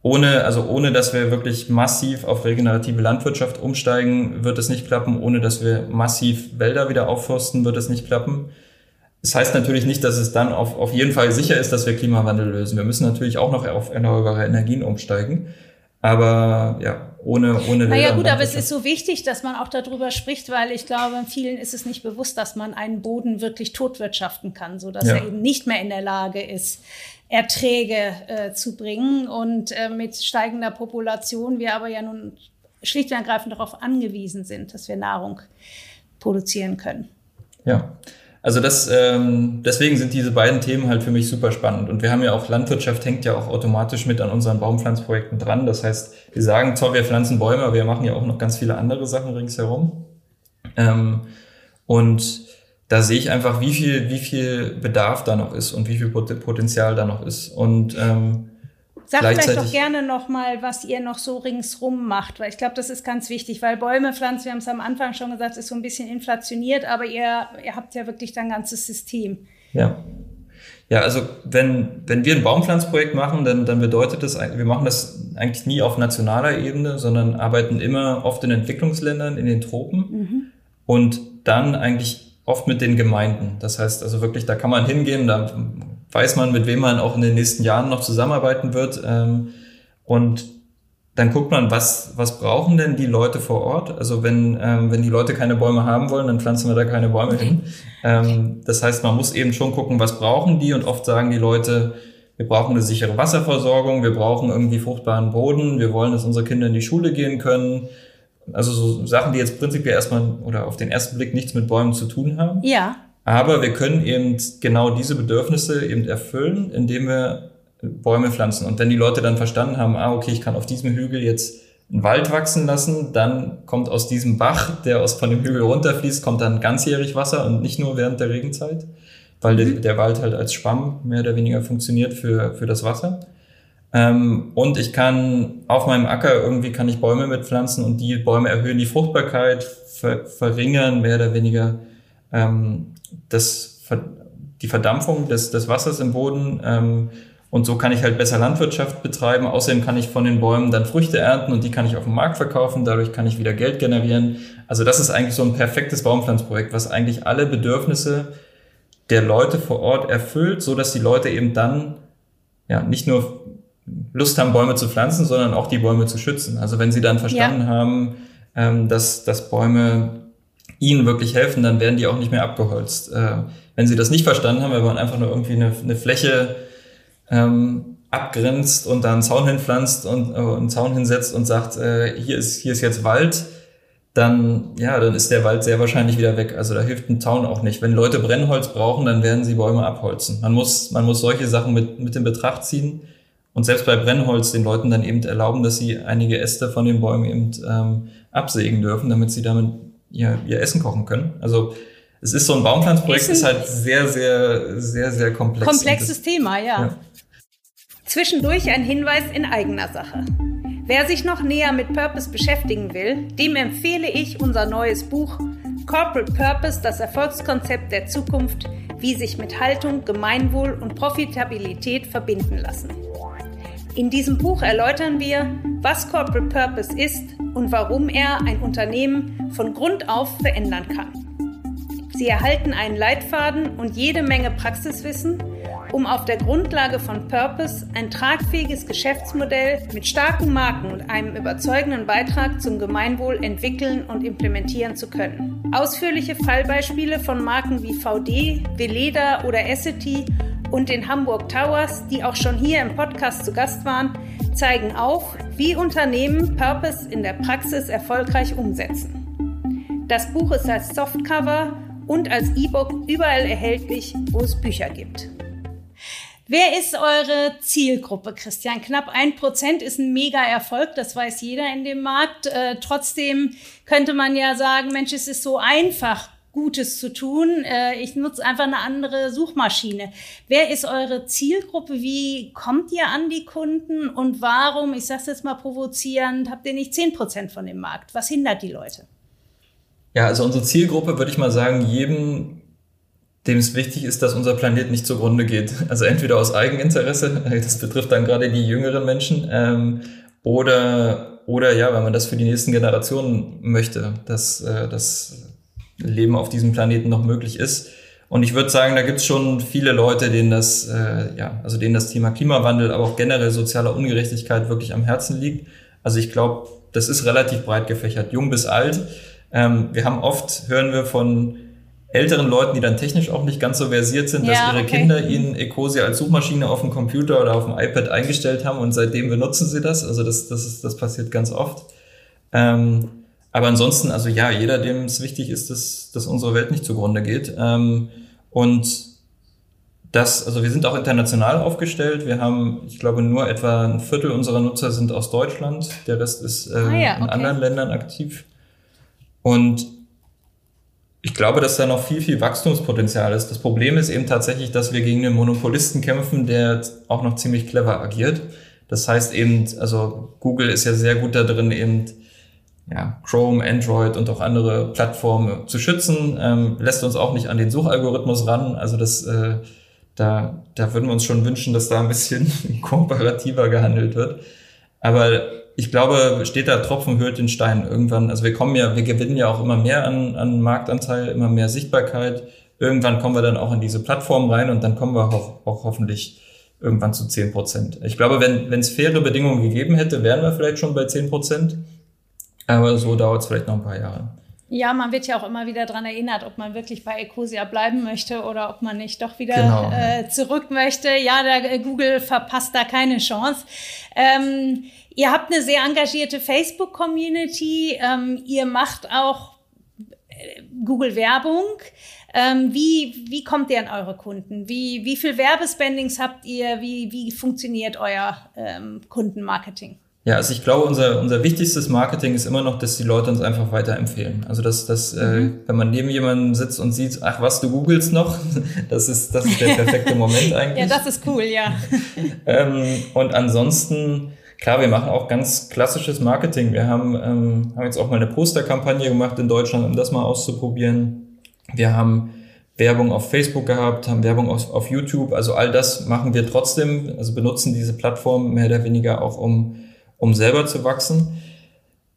ohne, also ohne, dass wir wirklich massiv auf regenerative Landwirtschaft umsteigen, wird es nicht klappen. Ohne, dass wir massiv Wälder wieder aufforsten, wird es nicht klappen. Das heißt natürlich nicht, dass es dann auf, auf jeden Fall sicher ist, dass wir Klimawandel lösen. Wir müssen natürlich auch noch auf erneuerbare Energien umsteigen. Aber ja, ohne, ohne Naja gut, aber es ist so wichtig, dass man auch darüber spricht, weil ich glaube, vielen ist es nicht bewusst, dass man einen Boden wirklich totwirtschaften kann, so dass ja. er eben nicht mehr in der Lage ist, Erträge äh, zu bringen. Und äh, mit steigender Population wir aber ja nun schlicht und ergreifend darauf angewiesen sind, dass wir Nahrung produzieren können. Ja. Also das, ähm, deswegen sind diese beiden Themen halt für mich super spannend. Und wir haben ja auch, Landwirtschaft hängt ja auch automatisch mit an unseren Baumpflanzprojekten dran. Das heißt, wir sagen zwar, wir pflanzen Bäume, aber wir machen ja auch noch ganz viele andere Sachen ringsherum. Ähm, und da sehe ich einfach, wie viel, wie viel Bedarf da noch ist und wie viel Potenzial da noch ist. Und ähm, Sag vielleicht doch gerne noch mal, was ihr noch so ringsrum macht, weil ich glaube, das ist ganz wichtig, weil Bäume pflanzen, wir haben es am Anfang schon gesagt, ist so ein bisschen inflationiert, aber ihr, ihr habt ja wirklich dein ganzes System. Ja. Ja, also wenn, wenn wir ein Baumpflanzprojekt machen, dann, dann bedeutet das, wir machen das eigentlich nie auf nationaler Ebene, sondern arbeiten immer oft in Entwicklungsländern, in den Tropen mhm. und dann eigentlich oft mit den Gemeinden. Das heißt also wirklich, da kann man hingehen, da weiß man, mit wem man auch in den nächsten Jahren noch zusammenarbeiten wird. Ähm, und dann guckt man, was, was brauchen denn die Leute vor Ort? Also wenn, ähm, wenn die Leute keine Bäume haben wollen, dann pflanzen wir da keine Bäume hin. Ähm, das heißt, man muss eben schon gucken, was brauchen die? Und oft sagen die Leute, wir brauchen eine sichere Wasserversorgung, wir brauchen irgendwie fruchtbaren Boden, wir wollen, dass unsere Kinder in die Schule gehen können, also so Sachen, die jetzt prinzipiell erstmal oder auf den ersten Blick nichts mit Bäumen zu tun haben. Ja. Aber wir können eben genau diese Bedürfnisse eben erfüllen, indem wir Bäume pflanzen. Und wenn die Leute dann verstanden haben, ah, okay, ich kann auf diesem Hügel jetzt einen Wald wachsen lassen, dann kommt aus diesem Bach, der aus von dem Hügel runterfließt, kommt dann ganzjährig Wasser und nicht nur während der Regenzeit, weil mhm. der, der Wald halt als Schwamm mehr oder weniger funktioniert für, für das Wasser. Ähm, und ich kann auf meinem Acker irgendwie kann ich Bäume mitpflanzen und die Bäume erhöhen die Fruchtbarkeit, ver verringern mehr oder weniger ähm, das, die Verdampfung des, des Wassers im Boden. Ähm, und so kann ich halt besser Landwirtschaft betreiben. Außerdem kann ich von den Bäumen dann Früchte ernten und die kann ich auf dem Markt verkaufen. Dadurch kann ich wieder Geld generieren. Also das ist eigentlich so ein perfektes Baumpflanzprojekt, was eigentlich alle Bedürfnisse der Leute vor Ort erfüllt, so dass die Leute eben dann ja nicht nur Lust haben, Bäume zu pflanzen, sondern auch die Bäume zu schützen. Also wenn sie dann verstanden ja. haben, ähm, dass, dass Bäume ihnen wirklich helfen, dann werden die auch nicht mehr abgeholzt. Äh, wenn sie das nicht verstanden haben, wenn man einfach nur irgendwie eine, eine Fläche ähm, abgrenzt und da einen Zaun hinpflanzt und äh, einen Zaun hinsetzt und sagt, äh, hier ist hier ist jetzt Wald, dann ja, dann ist der Wald sehr wahrscheinlich wieder weg. Also da hilft ein Zaun auch nicht. Wenn Leute Brennholz brauchen, dann werden sie Bäume abholzen. Man muss man muss solche Sachen mit mit in Betracht ziehen und selbst bei Brennholz den Leuten dann eben erlauben, dass sie einige Äste von den Bäumen eben ähm, absägen dürfen, damit sie damit ihr, ihr Essen kochen können. Also es ist so ein Baumpflanzprojekt, ist halt sehr, sehr, sehr, sehr komplex. Komplexes Thema, ja. ja. Zwischendurch ein Hinweis in eigener Sache. Wer sich noch näher mit Purpose beschäftigen will, dem empfehle ich unser neues Buch Corporate Purpose, das Erfolgskonzept der Zukunft, wie sich mit Haltung, Gemeinwohl und Profitabilität verbinden lassen. In diesem Buch erläutern wir, was Corporate Purpose ist und warum er ein Unternehmen von Grund auf verändern kann. Sie erhalten einen Leitfaden und jede Menge Praxiswissen, um auf der Grundlage von Purpose ein tragfähiges Geschäftsmodell mit starken Marken und einem überzeugenden Beitrag zum Gemeinwohl entwickeln und implementieren zu können. Ausführliche Fallbeispiele von Marken wie VD, Veleda oder Essity und den Hamburg Towers, die auch schon hier im Podcast zu Gast waren, zeigen auf, wie Unternehmen Purpose in der Praxis erfolgreich umsetzen. Das Buch ist als Softcover und als E-Book überall erhältlich, wo es Bücher gibt. Wer ist eure Zielgruppe, Christian? Knapp ein Prozent ist ein Mega-Erfolg, das weiß jeder in dem Markt. Äh, trotzdem könnte man ja sagen, Mensch, es ist so einfach, Gutes zu tun. Äh, ich nutze einfach eine andere Suchmaschine. Wer ist eure Zielgruppe? Wie kommt ihr an die Kunden? Und warum, ich sage es jetzt mal provozierend, habt ihr nicht zehn Prozent von dem Markt? Was hindert die Leute? Ja, also unsere Zielgruppe würde ich mal sagen, jedem dem es wichtig ist, dass unser Planet nicht zugrunde geht. Also entweder aus Eigeninteresse, *laughs* das betrifft dann gerade die jüngeren Menschen, ähm, oder, oder ja, wenn man das für die nächsten Generationen möchte, dass äh, das Leben auf diesem Planeten noch möglich ist. Und ich würde sagen, da gibt es schon viele Leute, denen das, äh, ja, also denen das Thema Klimawandel, aber auch generell soziale Ungerechtigkeit wirklich am Herzen liegt. Also ich glaube, das ist relativ breit gefächert, jung bis alt. Ähm, wir haben oft, hören wir von älteren Leuten, die dann technisch auch nicht ganz so versiert sind, ja, dass ihre okay. Kinder ihnen Ecosia als Suchmaschine auf dem Computer oder auf dem iPad eingestellt haben und seitdem benutzen sie das. Also das, das, ist, das passiert ganz oft. Ähm, aber ansonsten, also ja, jeder, dem es wichtig ist, dass, dass unsere Welt nicht zugrunde geht. Ähm, und das, also wir sind auch international aufgestellt. Wir haben, ich glaube, nur etwa ein Viertel unserer Nutzer sind aus Deutschland. Der Rest ist äh, ah ja, okay. in anderen Ländern aktiv. Und ich glaube, dass da noch viel, viel Wachstumspotenzial ist. Das Problem ist eben tatsächlich, dass wir gegen einen Monopolisten kämpfen, der auch noch ziemlich clever agiert. Das heißt eben, also Google ist ja sehr gut da drin, eben ja, Chrome, Android und auch andere Plattformen zu schützen, ähm, lässt uns auch nicht an den Suchalgorithmus ran. Also das, äh, da, da würden wir uns schon wünschen, dass da ein bisschen *laughs* kooperativer gehandelt wird. Aber ich glaube, steht da Tropfen hört den Stein irgendwann. Also wir kommen ja, wir gewinnen ja auch immer mehr an, an Marktanteil, immer mehr Sichtbarkeit. Irgendwann kommen wir dann auch in diese Plattform rein und dann kommen wir auch, auch hoffentlich irgendwann zu 10 Prozent. Ich glaube, wenn es faire Bedingungen gegeben hätte, wären wir vielleicht schon bei 10 Prozent. Aber so dauert es vielleicht noch ein paar Jahre. Ja, man wird ja auch immer wieder dran erinnert, ob man wirklich bei Ecosia bleiben möchte oder ob man nicht doch wieder genau. äh, zurück möchte. Ja, der, Google verpasst da keine Chance. Ähm, Ihr habt eine sehr engagierte Facebook-Community. Ähm, ihr macht auch äh, Google-Werbung. Ähm, wie, wie kommt ihr an eure Kunden? Wie, wie viel Werbespendings habt ihr? Wie, wie funktioniert euer ähm, Kundenmarketing? Ja, also ich glaube, unser, unser wichtigstes Marketing ist immer noch, dass die Leute uns einfach weiterempfehlen. Also dass, dass äh, mhm. äh, wenn man neben jemandem sitzt und sieht, ach was, du googelst noch, *laughs* das ist, das ist der perfekte Moment *laughs* eigentlich. ja, das ist cool, ja. *laughs* ähm, und ansonsten Klar, wir machen auch ganz klassisches Marketing. Wir haben, ähm, haben jetzt auch mal eine Posterkampagne gemacht in Deutschland, um das mal auszuprobieren. Wir haben Werbung auf Facebook gehabt, haben Werbung auf, auf YouTube. Also all das machen wir trotzdem, also benutzen diese Plattform mehr oder weniger auch, um, um selber zu wachsen.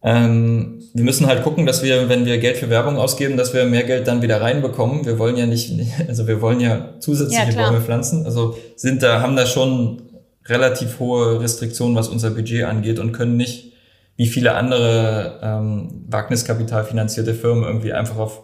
Ähm, wir müssen halt gucken, dass wir, wenn wir Geld für Werbung ausgeben, dass wir mehr Geld dann wieder reinbekommen. Wir wollen ja nicht, *laughs* also wir wollen ja zusätzliche ja, Bäume pflanzen. Also sind da, haben da schon relativ hohe Restriktionen, was unser Budget angeht und können nicht wie viele andere ähm, Wagniskapitalfinanzierte Firmen irgendwie einfach auf,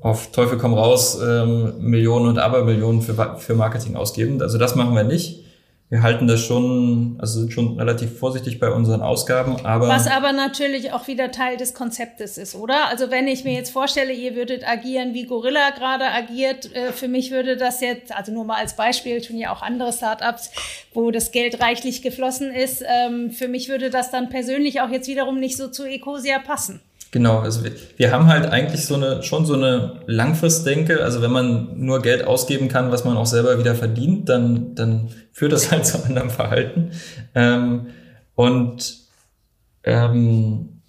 auf Teufel komm raus ähm, Millionen und Abermillionen für, für Marketing ausgeben. Also das machen wir nicht wir halten das schon, also sind schon relativ vorsichtig bei unseren Ausgaben, aber. Was aber natürlich auch wieder Teil des Konzeptes ist, oder? Also wenn ich mir jetzt vorstelle, ihr würdet agieren, wie Gorilla gerade agiert, äh, für mich würde das jetzt, also nur mal als Beispiel, tun ja auch andere Startups, wo das Geld reichlich geflossen ist, ähm, für mich würde das dann persönlich auch jetzt wiederum nicht so zu Ecosia passen. Genau, also wir, wir haben halt eigentlich so eine, schon so eine Langfristdenke. Also wenn man nur Geld ausgeben kann, was man auch selber wieder verdient, dann, dann führt das *laughs* halt zu anderem Verhalten. Ähm, und Ähm,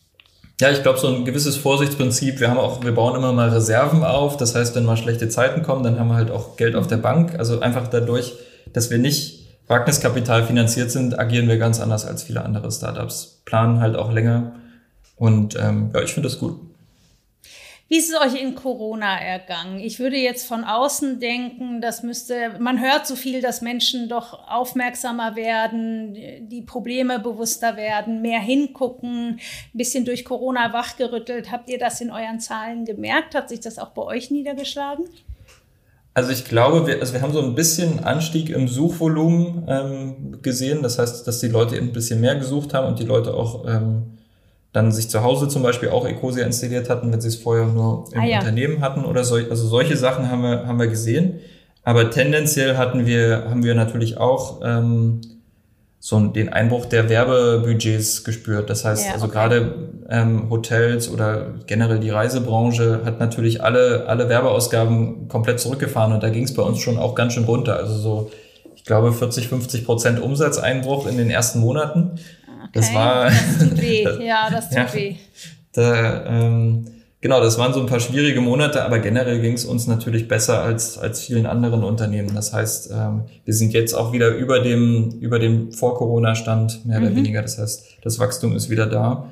ja, ich glaube, so ein gewisses Vorsichtsprinzip. Wir haben auch, wir bauen immer mal Reserven auf. Das heißt, wenn mal schlechte Zeiten kommen, dann haben wir halt auch Geld auf der Bank. Also einfach dadurch, dass wir nicht Wagniskapital finanziert sind, agieren wir ganz anders als viele andere Startups. Planen halt auch länger. Und ähm, ja, ich finde das gut. Wie ist es euch in Corona ergangen? Ich würde jetzt von außen denken, das müsste, man hört so viel, dass Menschen doch aufmerksamer werden, die Probleme bewusster werden, mehr hingucken, ein bisschen durch Corona wachgerüttelt. Habt ihr das in euren Zahlen gemerkt? Hat sich das auch bei euch niedergeschlagen? Also ich glaube, wir, also wir haben so ein bisschen Anstieg im Suchvolumen ähm, gesehen. Das heißt, dass die Leute ein bisschen mehr gesucht haben und die Leute auch ähm, dann sich zu Hause zum Beispiel auch Ecosia installiert hatten, wenn sie es vorher nur im ah, ja. Unternehmen hatten oder so. Also solche Sachen haben wir, haben wir gesehen. Aber tendenziell hatten wir, haben wir natürlich auch ähm, so den Einbruch der Werbebudgets gespürt. Das heißt, ja, also okay. gerade ähm, Hotels oder generell die Reisebranche hat natürlich alle, alle Werbeausgaben komplett zurückgefahren und da ging es bei uns schon auch ganz schön runter. Also so, ich glaube, 40, 50 Prozent Umsatzeinbruch in den ersten Monaten. Das war. Das tut weh. *laughs* Ja, das tut ja, weh. Da, ähm, genau, das waren so ein paar schwierige Monate, aber generell ging es uns natürlich besser als, als vielen anderen Unternehmen. Das heißt, ähm, wir sind jetzt auch wieder über dem, über dem Vor-Corona-Stand, mehr mhm. oder weniger. Das heißt, das Wachstum ist wieder da.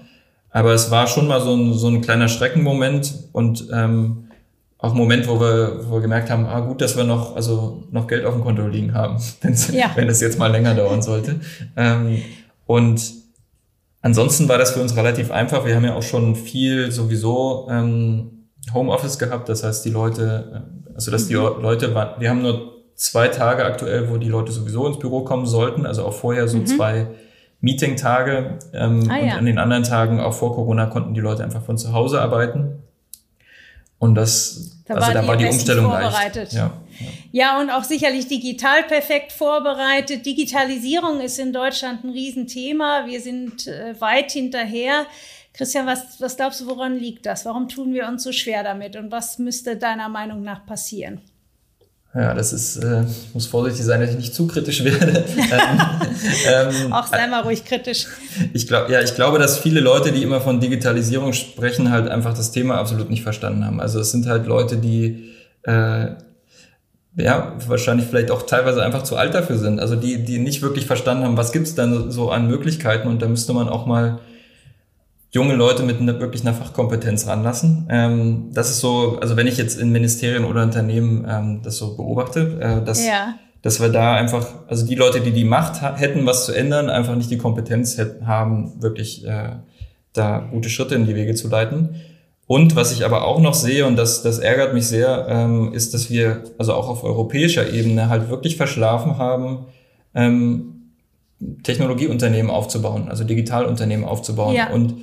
Aber es war schon mal so ein, so ein kleiner Schreckenmoment und ähm, auch ein Moment, wo wir, wo wir gemerkt haben, ah, gut, dass wir noch, also noch Geld auf dem Konto liegen haben, *laughs* ja. wenn es jetzt mal länger dauern sollte. Ähm, und Ansonsten war das für uns relativ einfach. Wir haben ja auch schon viel sowieso ähm, Homeoffice gehabt. Das heißt, die Leute, äh, also dass die mhm. Leute waren, wir haben nur zwei Tage aktuell, wo die Leute sowieso ins Büro kommen sollten. Also auch vorher so mhm. zwei Meeting-Tage. Ähm, ah, und ja. an den anderen Tagen, auch vor Corona, konnten die Leute einfach von zu Hause arbeiten. Und das, da also war da war die Umstellung leicht. Ja. Ja, und auch sicherlich digital perfekt vorbereitet. Digitalisierung ist in Deutschland ein Riesenthema. Wir sind äh, weit hinterher. Christian, was, was glaubst du, woran liegt das? Warum tun wir uns so schwer damit? Und was müsste deiner Meinung nach passieren? Ja, das ist, äh, ich muss vorsichtig sein, dass ich nicht zu kritisch werde. *laughs* ähm, Auch sei mal ruhig kritisch. Ich glaube, ja, ich glaube, dass viele Leute, die immer von Digitalisierung sprechen, halt einfach das Thema absolut nicht verstanden haben. Also es sind halt Leute, die äh, ja, wahrscheinlich vielleicht auch teilweise einfach zu alt dafür sind. Also die, die nicht wirklich verstanden haben, was gibt's denn so an Möglichkeiten und da müsste man auch mal junge Leute mit einer, wirklich einer Fachkompetenz ranlassen. Ähm, das ist so, also wenn ich jetzt in Ministerien oder Unternehmen ähm, das so beobachte, äh, dass, ja. dass wir da einfach, also die Leute, die die Macht hätten, was zu ändern, einfach nicht die Kompetenz hätten, haben, wirklich äh, da gute Schritte in die Wege zu leiten. Und was ich aber auch noch sehe, und das, das ärgert mich sehr, ähm, ist, dass wir also auch auf europäischer Ebene halt wirklich verschlafen haben, ähm, Technologieunternehmen aufzubauen, also Digitalunternehmen aufzubauen. Ja. Und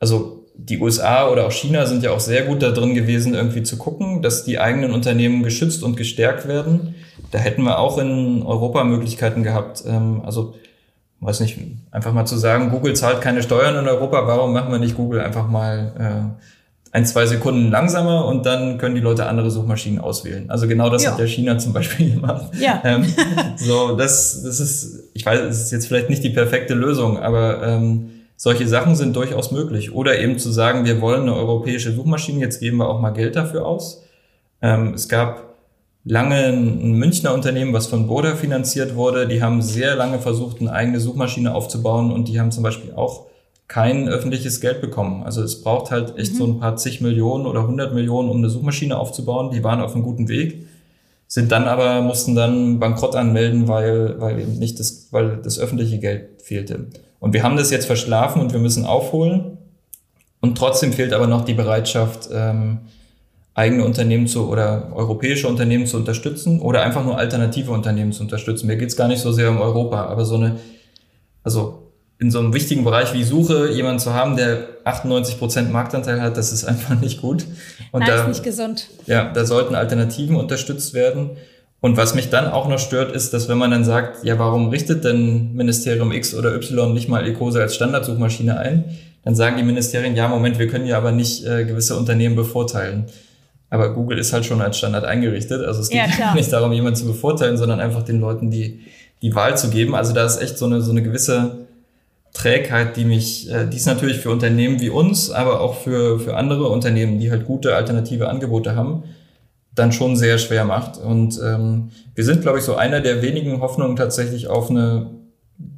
also die USA oder auch China sind ja auch sehr gut da drin gewesen, irgendwie zu gucken, dass die eigenen Unternehmen geschützt und gestärkt werden. Da hätten wir auch in Europa Möglichkeiten gehabt. Ähm, also weiß nicht, einfach mal zu sagen, Google zahlt keine Steuern in Europa, warum machen wir nicht Google einfach mal äh, ein, zwei Sekunden langsamer und dann können die Leute andere Suchmaschinen auswählen. Also genau das ja. hat der China zum Beispiel *laughs* gemacht. Ja. Ähm, *laughs* so, das, das ist, ich weiß, es ist jetzt vielleicht nicht die perfekte Lösung, aber ähm, solche Sachen sind durchaus möglich. Oder eben zu sagen, wir wollen eine europäische Suchmaschine, jetzt geben wir auch mal Geld dafür aus. Ähm, es gab lange ein Münchner Unternehmen, was von Boda finanziert wurde. Die haben sehr lange versucht, eine eigene Suchmaschine aufzubauen und die haben zum Beispiel auch kein öffentliches Geld bekommen. Also es braucht halt echt mhm. so ein paar zig Millionen oder hundert Millionen, um eine Suchmaschine aufzubauen. Die waren auf einem guten Weg, sind dann aber, mussten dann Bankrott anmelden, weil, weil eben nicht das, weil das öffentliche Geld fehlte. Und wir haben das jetzt verschlafen und wir müssen aufholen. Und trotzdem fehlt aber noch die Bereitschaft, ähm, eigene Unternehmen zu oder europäische Unternehmen zu unterstützen oder einfach nur alternative Unternehmen zu unterstützen. Mir geht's gar nicht so sehr um Europa, aber so eine, also in so einem wichtigen Bereich wie Suche jemanden zu haben, der 98% Marktanteil hat, das ist einfach nicht gut. Und Nein, da, ist nicht gesund. Ja, da sollten Alternativen unterstützt werden. Und was mich dann auch noch stört, ist, dass wenn man dann sagt, ja, warum richtet denn Ministerium X oder Y nicht mal Ecosa als Standardsuchmaschine ein? Dann sagen die Ministerien, ja, Moment, wir können ja aber nicht äh, gewisse Unternehmen bevorteilen. Aber Google ist halt schon als Standard eingerichtet. Also es geht ja, *laughs* nicht darum, jemanden zu bevorteilen, sondern einfach den Leuten die, die Wahl zu geben. Also da ist echt so eine, so eine gewisse Trägheit, die mich, äh, die ist natürlich für Unternehmen wie uns, aber auch für, für andere Unternehmen, die halt gute alternative Angebote haben, dann schon sehr schwer macht. Und ähm, wir sind, glaube ich, so einer der wenigen Hoffnungen tatsächlich auf eine,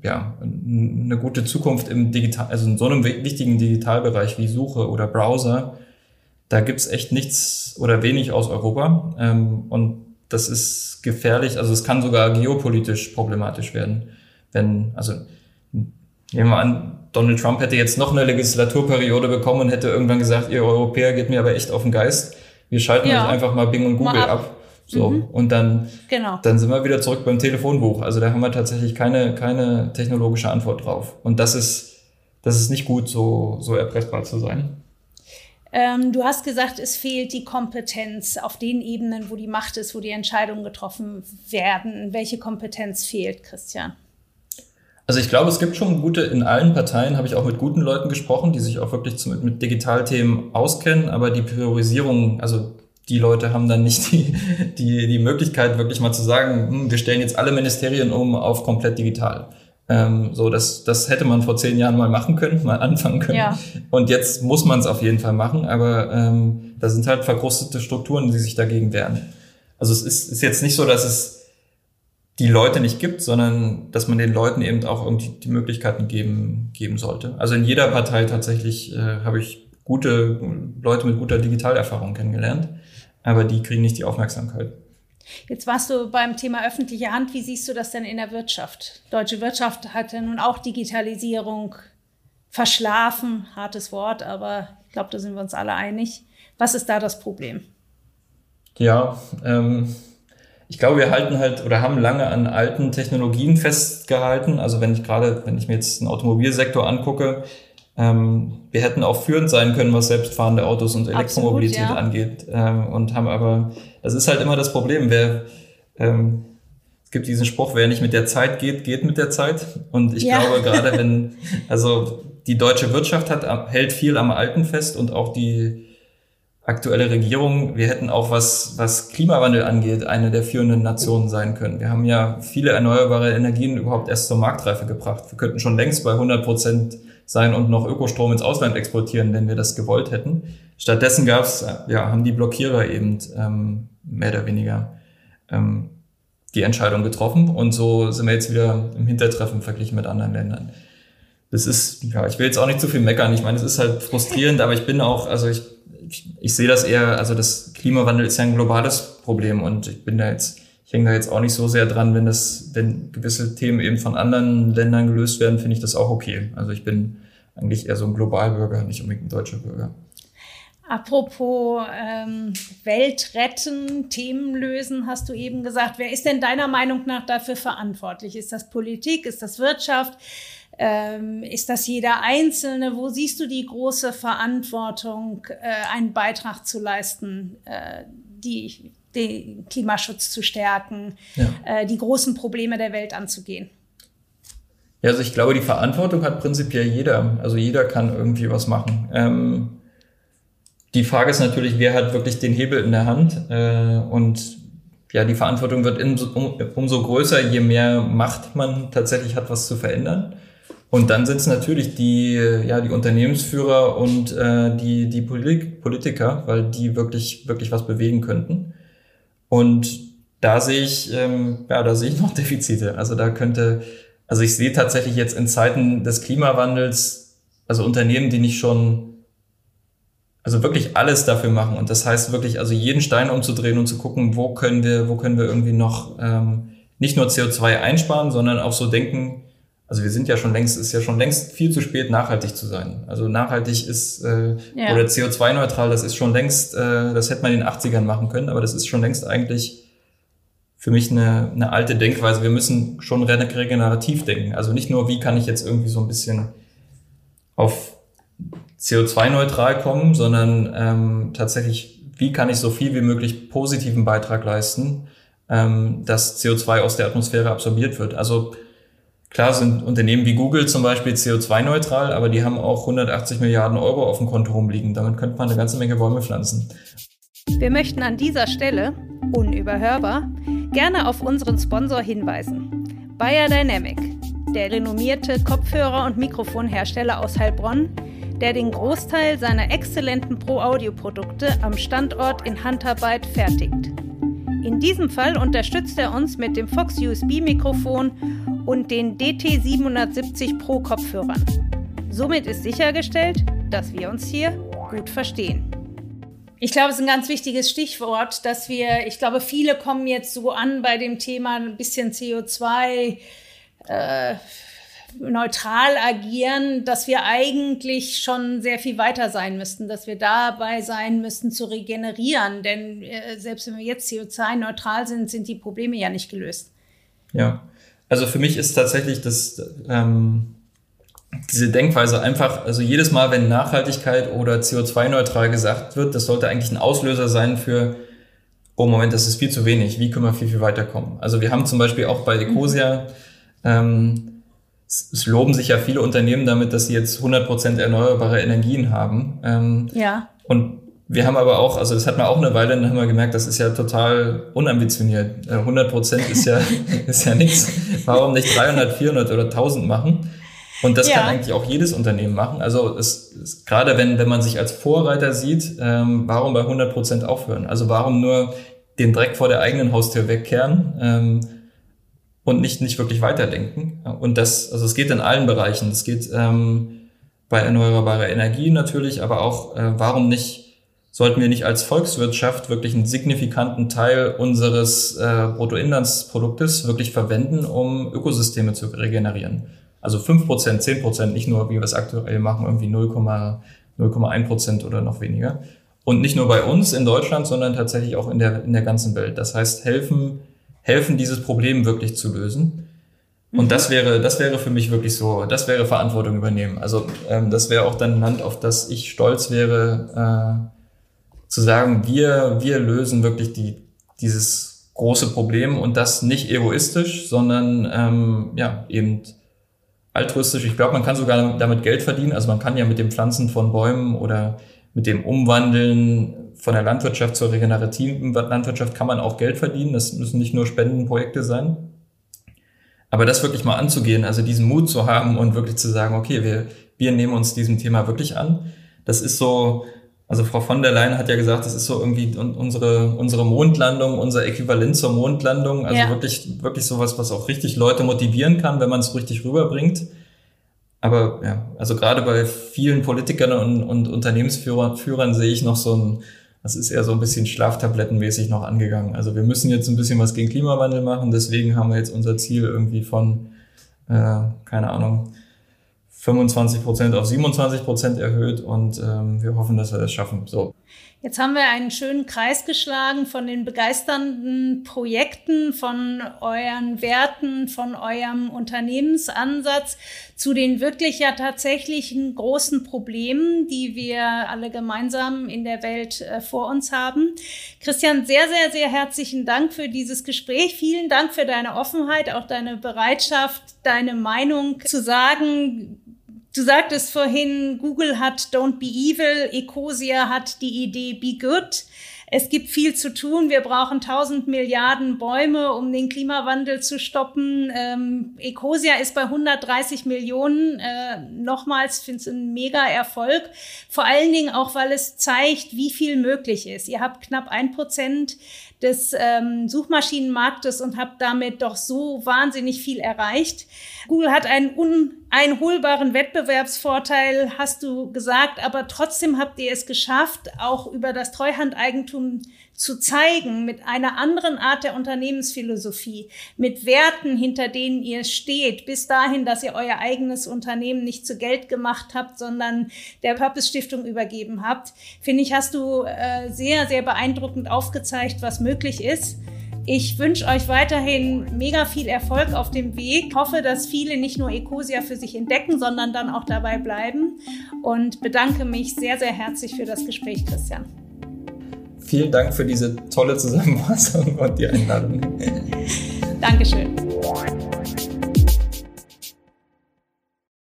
ja, eine gute Zukunft im Digital, also in so einem wichtigen Digitalbereich wie Suche oder Browser. Da gibt's echt nichts oder wenig aus Europa. Ähm, und das ist gefährlich. Also es kann sogar geopolitisch problematisch werden. Wenn, also nehmen wir an, Donald Trump hätte jetzt noch eine Legislaturperiode bekommen und hätte irgendwann gesagt, ihr Europäer geht mir aber echt auf den Geist wir schalten ja. euch einfach mal Bing und Google ab. ab. So, mhm. und dann, genau. dann sind wir wieder zurück beim Telefonbuch. Also da haben wir tatsächlich keine, keine technologische Antwort drauf. Und das ist, das ist nicht gut, so, so erpressbar zu sein. Ähm, du hast gesagt, es fehlt die Kompetenz auf den Ebenen, wo die Macht ist, wo die Entscheidungen getroffen werden. Welche Kompetenz fehlt, Christian? Also ich glaube, es gibt schon gute, in allen Parteien habe ich auch mit guten Leuten gesprochen, die sich auch wirklich zu, mit Digitalthemen auskennen, aber die Priorisierung, also die Leute haben dann nicht die, die, die Möglichkeit, wirklich mal zu sagen, hm, wir stellen jetzt alle Ministerien um auf komplett digital. Ähm, so, das, das hätte man vor zehn Jahren mal machen können, mal anfangen können. Ja. Und jetzt muss man es auf jeden Fall machen, aber ähm, da sind halt verkrustete Strukturen, die sich dagegen wehren. Also es ist, ist jetzt nicht so, dass es die Leute nicht gibt, sondern dass man den Leuten eben auch irgendwie die Möglichkeiten geben, geben sollte. Also in jeder Partei tatsächlich äh, habe ich gute Leute mit guter Digitalerfahrung kennengelernt, aber die kriegen nicht die Aufmerksamkeit. Jetzt warst du beim Thema öffentliche Hand. Wie siehst du das denn in der Wirtschaft? Deutsche Wirtschaft hat ja nun auch Digitalisierung verschlafen, hartes Wort, aber ich glaube, da sind wir uns alle einig. Was ist da das Problem? Ja, ähm, ich glaube, wir halten halt oder haben lange an alten Technologien festgehalten. Also wenn ich gerade, wenn ich mir jetzt den Automobilsektor angucke, ähm, wir hätten auch führend sein können, was selbstfahrende Autos und Elektromobilität Absolut, ja. angeht. Ähm, und haben aber, das ist halt immer das Problem. Wer, ähm, es gibt diesen Spruch, wer nicht mit der Zeit geht, geht mit der Zeit. Und ich ja. glaube, gerade wenn, *laughs* also die deutsche Wirtschaft hat, hält viel am Alten fest und auch die, aktuelle Regierung, wir hätten auch was, was Klimawandel angeht, eine der führenden Nationen sein können. Wir haben ja viele erneuerbare Energien überhaupt erst zur Marktreife gebracht. Wir könnten schon längst bei 100 Prozent sein und noch Ökostrom ins Ausland exportieren, wenn wir das gewollt hätten. Stattdessen gab's, ja, haben die Blockierer eben ähm, mehr oder weniger ähm, die Entscheidung getroffen und so sind wir jetzt wieder im Hintertreffen verglichen mit anderen Ländern. Das ist, ja, ich will jetzt auch nicht zu viel meckern. Ich meine, es ist halt frustrierend, *laughs* aber ich bin auch, also ich ich, sehe das eher, also das Klimawandel ist ja ein globales Problem und ich bin da jetzt, ich hänge da jetzt auch nicht so sehr dran, wenn das, wenn gewisse Themen eben von anderen Ländern gelöst werden, finde ich das auch okay. Also ich bin eigentlich eher so ein Globalbürger, nicht unbedingt ein deutscher Bürger. Apropos ähm, Welt retten, Themen lösen, hast du eben gesagt. Wer ist denn deiner Meinung nach dafür verantwortlich? Ist das Politik? Ist das Wirtschaft? Ähm, ist das jeder Einzelne? Wo siehst du die große Verantwortung, äh, einen Beitrag zu leisten, äh, die, den Klimaschutz zu stärken, ja. äh, die großen Probleme der Welt anzugehen? Ja, also ich glaube, die Verantwortung hat prinzipiell jeder. Also jeder kann irgendwie was machen. Ähm, die Frage ist natürlich, wer hat wirklich den Hebel in der Hand? Äh, und ja, die Verantwortung wird in, um, umso größer, je mehr Macht man tatsächlich hat, was zu verändern. Und dann sind es natürlich die, ja, die Unternehmensführer und äh, die, die Polit Politiker, weil die wirklich, wirklich was bewegen könnten. Und da sehe ich, ähm, ja, da sehe ich noch *laughs* Defizite. Also da könnte, also ich sehe tatsächlich jetzt in Zeiten des Klimawandels, also Unternehmen, die nicht schon, also wirklich alles dafür machen. Und das heißt wirklich, also jeden Stein umzudrehen und zu gucken, wo können wir, wo können wir irgendwie noch ähm, nicht nur CO2 einsparen, sondern auch so denken, also wir sind ja schon längst, ist ja schon längst viel zu spät, nachhaltig zu sein. Also nachhaltig ist äh, ja. oder CO2-neutral, das ist schon längst, äh, das hätte man in den 80ern machen können, aber das ist schon längst eigentlich für mich eine, eine alte Denkweise. Wir müssen schon regenerativ denken. Also nicht nur, wie kann ich jetzt irgendwie so ein bisschen auf CO2-neutral kommen, sondern ähm, tatsächlich, wie kann ich so viel wie möglich positiven Beitrag leisten, ähm, dass CO2 aus der Atmosphäre absorbiert wird. Also Klar sind Unternehmen wie Google zum Beispiel CO2-neutral, aber die haben auch 180 Milliarden Euro auf dem Konto rumliegen. Damit könnte man eine ganze Menge Bäume pflanzen. Wir möchten an dieser Stelle, unüberhörbar, gerne auf unseren Sponsor hinweisen. Bayer Dynamic. der renommierte Kopfhörer- und Mikrofonhersteller aus Heilbronn, der den Großteil seiner exzellenten Pro-Audio-Produkte am Standort in Handarbeit fertigt. In diesem Fall unterstützt er uns mit dem Fox USB-Mikrofon und den DT770 Pro Kopfhörern. Somit ist sichergestellt, dass wir uns hier gut verstehen. Ich glaube, es ist ein ganz wichtiges Stichwort, dass wir, ich glaube, viele kommen jetzt so an bei dem Thema ein bisschen CO2 äh, neutral agieren, dass wir eigentlich schon sehr viel weiter sein müssten, dass wir dabei sein müssten zu regenerieren. Denn äh, selbst wenn wir jetzt CO2-neutral sind, sind die Probleme ja nicht gelöst. Ja, also für mich ist tatsächlich das ähm, diese Denkweise einfach, also jedes Mal, wenn Nachhaltigkeit oder CO2-neutral gesagt wird, das sollte eigentlich ein Auslöser sein für, oh Moment, das ist viel zu wenig, wie können wir viel, viel weiterkommen? Also wir haben zum Beispiel auch bei Ecosia, ähm, es, es loben sich ja viele Unternehmen damit, dass sie jetzt 100% erneuerbare Energien haben. Ähm, ja. Und wir haben aber auch, also das hat man auch eine Weile, dann haben wir gemerkt, das ist ja total unambitioniert. 100% äh, ist ja, *laughs* ist ja nichts. Warum nicht 300, 400 oder 1000 machen? Und das ja. kann eigentlich auch jedes Unternehmen machen. Also es, es, gerade wenn, wenn man sich als Vorreiter sieht, ähm, warum bei 100 Prozent aufhören? Also warum nur den Dreck vor der eigenen Haustür wegkehren ähm, und nicht, nicht wirklich weiterdenken? Und das, also es geht in allen Bereichen. Es geht ähm, bei erneuerbarer Energie natürlich, aber auch, äh, warum nicht sollten wir nicht als Volkswirtschaft wirklich einen signifikanten Teil unseres äh, Bruttoinlandsproduktes wirklich verwenden, um Ökosysteme zu regenerieren? Also 5%, 10%, nicht nur, wie wir es aktuell machen, irgendwie 0,1% oder noch weniger. Und nicht nur bei uns in Deutschland, sondern tatsächlich auch in der, in der ganzen Welt. Das heißt, helfen, helfen, dieses Problem wirklich zu lösen. Und mhm. das wäre, das wäre für mich wirklich so, das wäre Verantwortung übernehmen. Also ähm, das wäre auch dann ein Land, auf das ich stolz wäre, äh, zu sagen, wir, wir lösen wirklich die, dieses große Problem und das nicht egoistisch, sondern ähm, ja eben altruistisch. Ich glaube, man kann sogar damit Geld verdienen. Also man kann ja mit dem Pflanzen von Bäumen oder mit dem Umwandeln von der Landwirtschaft zur regenerativen Landwirtschaft kann man auch Geld verdienen. Das müssen nicht nur Spendenprojekte sein. Aber das wirklich mal anzugehen, also diesen Mut zu haben und wirklich zu sagen, okay, wir, wir nehmen uns diesem Thema wirklich an. Das ist so, also Frau von der Leyen hat ja gesagt, das ist so irgendwie unsere, unsere Mondlandung, unser Äquivalent zur Mondlandung. Also ja. wirklich, wirklich sowas, was auch richtig Leute motivieren kann, wenn man es richtig rüberbringt. Aber ja, also gerade bei vielen Politikern und, und Unternehmensführern Führern sehe ich noch so ein, das ist eher so ein bisschen schlaftablettenmäßig noch angegangen. Also wir müssen jetzt ein bisschen was gegen Klimawandel machen, deswegen haben wir jetzt unser Ziel irgendwie von, äh, keine Ahnung, 25 Prozent auf 27 Prozent erhöht und ähm, wir hoffen, dass wir das schaffen. So. Jetzt haben wir einen schönen Kreis geschlagen von den begeisternden Projekten, von euren Werten, von eurem Unternehmensansatz zu den wirklich ja tatsächlichen großen Problemen, die wir alle gemeinsam in der Welt äh, vor uns haben. Christian, sehr, sehr, sehr herzlichen Dank für dieses Gespräch. Vielen Dank für deine Offenheit, auch deine Bereitschaft, deine Meinung zu sagen Du sagtest vorhin, Google hat Don't Be Evil, Ecosia hat die Idee Be Good. Es gibt viel zu tun. Wir brauchen 1000 Milliarden Bäume, um den Klimawandel zu stoppen. Ähm, Ecosia ist bei 130 Millionen. Äh, nochmals finde ich ein mega Erfolg. Vor allen Dingen auch, weil es zeigt, wie viel möglich ist. Ihr habt knapp ein Prozent des ähm, Suchmaschinenmarktes und habt damit doch so wahnsinnig viel erreicht. Google hat einen uneinholbaren Wettbewerbsvorteil, hast du gesagt, aber trotzdem habt ihr es geschafft, auch über das Treuhandeigentum zu zeigen, mit einer anderen Art der Unternehmensphilosophie, mit Werten, hinter denen ihr steht, bis dahin, dass ihr euer eigenes Unternehmen nicht zu Geld gemacht habt, sondern der Purpose Stiftung übergeben habt, finde ich, hast du äh, sehr, sehr beeindruckend aufgezeigt, was möglich ist. Ich wünsche euch weiterhin mega viel Erfolg auf dem Weg. Ich hoffe, dass viele nicht nur Ecosia für sich entdecken, sondern dann auch dabei bleiben und bedanke mich sehr, sehr herzlich für das Gespräch, Christian. Vielen Dank für diese tolle Zusammenfassung und die Einladung. Dankeschön.